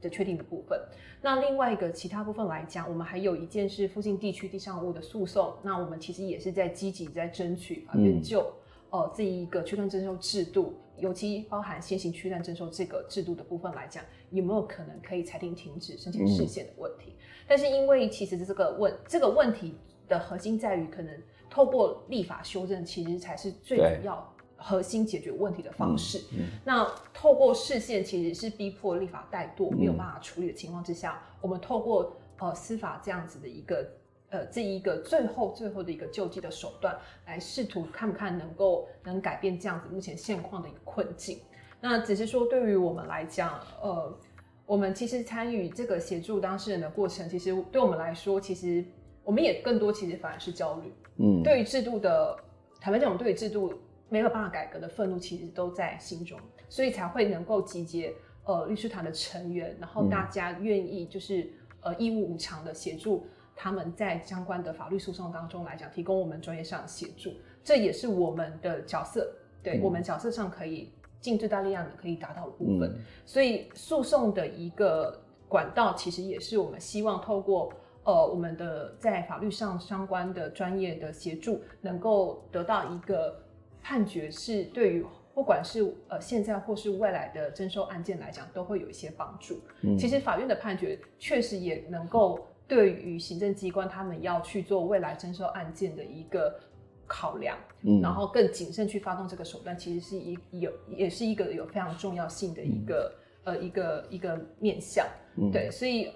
的确定的部分。那另外一个其他部分来讲，我们还有一件是附近地区地上物的诉讼，那我们其实也是在积极在争取法院就。嗯呃，这一个区段征收制度，尤其包含先行区段征收这个制度的部分来讲，有没有可能可以裁定停止申请释宪的问题？嗯、但是因为其实这个问这个问题的核心在于，可能透过立法修正，其实才是最主要核心解决问题的方式。嗯嗯、那透过释宪其实是逼迫立法怠惰，没有办法处理的情况之下，嗯、我们透过呃司法这样子的一个。呃，这一个最后最后的一个救济的手段，来试图看不看能够能改变这样子目前现况的一个困境。那只是说，对于我们来讲，呃，我们其实参与这个协助当事人的过程，其实对我们来说，其实我们也更多其实反而是焦虑。嗯，对于制度的坦白讲，我们对于制度没有办法改革的愤怒，其实都在心中，所以才会能够集结呃律师团的成员，然后大家愿意就是呃义务无偿的协助。他们在相关的法律诉讼当中来讲，提供我们专业上的协助，这也是我们的角色，对、嗯、我们角色上可以尽最大力量的可以达到的部分。嗯、所以诉讼的一个管道，其实也是我们希望透过呃我们的在法律上相关的专业的协助，能够得到一个判决，是对于不管是呃现在或是未来的征收案件来讲，都会有一些帮助。嗯、其实法院的判决确实也能够。对于行政机关，他们要去做未来征收案件的一个考量，嗯，然后更谨慎去发动这个手段，其实是一有也是一个有非常重要性的一个、嗯、呃一个一个面向，嗯、对，所以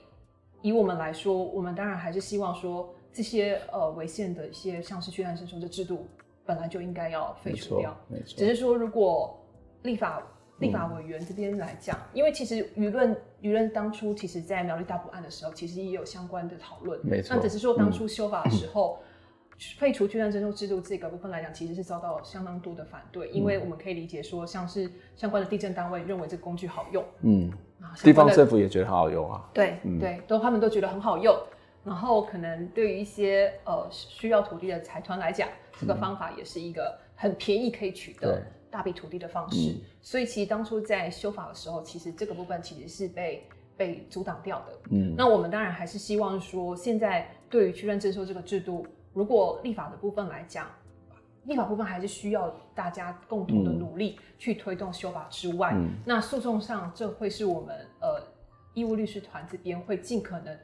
以我们来说，我们当然还是希望说这些呃违宪的一些像是血案征收的制度本来就应该要废除掉，没错，没错，只是说如果立法。立法委员这边来讲，因为其实舆论舆论当初其实，在苗栗大埔案的时候，其实也有相关的讨论。没错。那只是说当初修法的时候，废除区段征收制度这个部分来讲，其实是遭到相当多的反对。因为我们可以理解说，像是相关的地震单位认为这个工具好用，嗯，地方政府也觉得很好用啊。对，对，都他们都觉得很好用。然后可能对于一些呃需要土地的财团来讲，这个方法也是一个很便宜可以取得。大笔土地的方式，嗯、所以其实当初在修法的时候，其实这个部分其实是被被阻挡掉的。嗯，那我们当然还是希望说，现在对于区段征收这个制度，如果立法的部分来讲，立法部分还是需要大家共同的努力去推动修法之外，嗯、那诉讼上这会是我们呃义务律师团这边会尽可能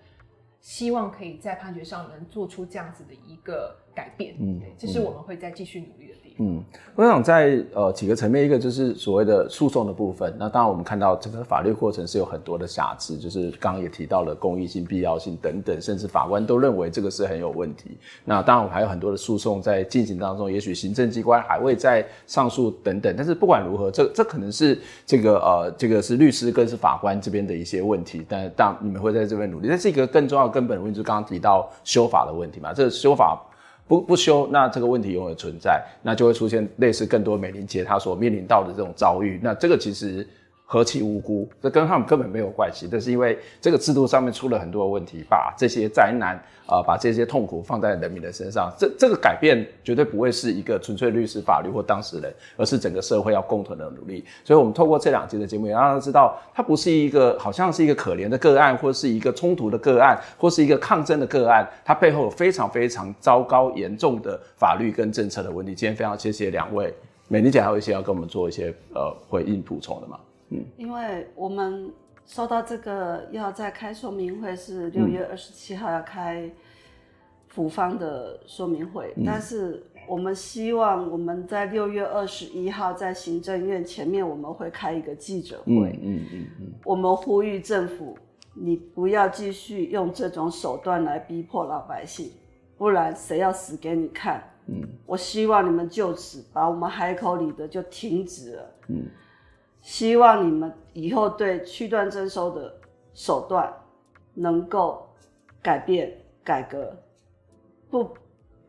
希望可以在判决上能做出这样子的一个改变。嗯，对，这是我们会再继续努力的地方。嗯，我想在呃几个层面，一个就是所谓的诉讼的部分。那当然我们看到整个法律过程是有很多的瑕疵，就是刚刚也提到了公益性、必要性等等，甚至法官都认为这个是很有问题。那当然我们还有很多的诉讼在进行当中，也许行政机关还会在上诉等等。但是不管如何，这这可能是这个呃这个是律师跟是法官这边的一些问题。但当你们会在这边努力，但是一个更重要的根本的问题，就是刚刚提到修法的问题嘛。这个修法。不不修，那这个问题永远存在，那就会出现类似更多美伶姐她所面临到的这种遭遇。那这个其实。何其无辜，这跟他们根本没有关系。这是因为这个制度上面出了很多问题，把这些灾难啊、把这些痛苦放在人民的身上。这这个改变绝对不会是一个纯粹律师、法律或当事人，而是整个社会要共同的努力。所以，我们透过这两集的节目，也让他知道，他不是一个好像是一个可怜的个案，或是一个冲突的个案，或是一个抗争的个案，它背后有非常非常糟糕、严重的法律跟政策的问题。今天非常谢谢两位，美丽姐还有一些要跟我们做一些呃回应补充的嘛吗？因为我们收到这个要在开说明会，是六月二十七号要开府方的说明会，嗯、但是我们希望我们在六月二十一号在行政院前面我们会开一个记者会，嗯嗯嗯，嗯我们呼吁政府，你不要继续用这种手段来逼迫老百姓，不然谁要死给你看？嗯，我希望你们就此把我们海口里的就停止了，嗯。希望你们以后对区段征收的手段能够改变改革，不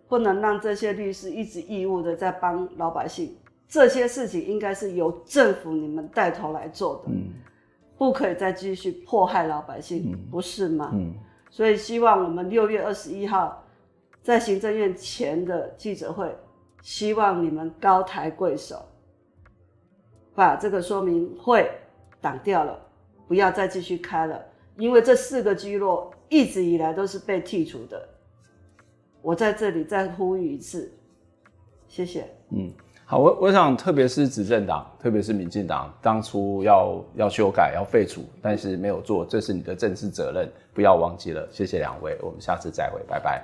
不能让这些律师一直义务的在帮老百姓。这些事情应该是由政府你们带头来做的，嗯，不可以再继续迫害老百姓，嗯，不是吗？嗯，所以希望我们六月二十一号在行政院前的记者会，希望你们高抬贵手。把这个说明会挡掉了，不要再继续开了，因为这四个聚落一直以来都是被剔除的。我在这里再呼吁一次，谢谢。嗯，好，我我想，特别是执政党，特别是民进党，当初要要修改、要废除，但是没有做，这是你的政治责任，不要忘记了。谢谢两位，我们下次再会，拜拜。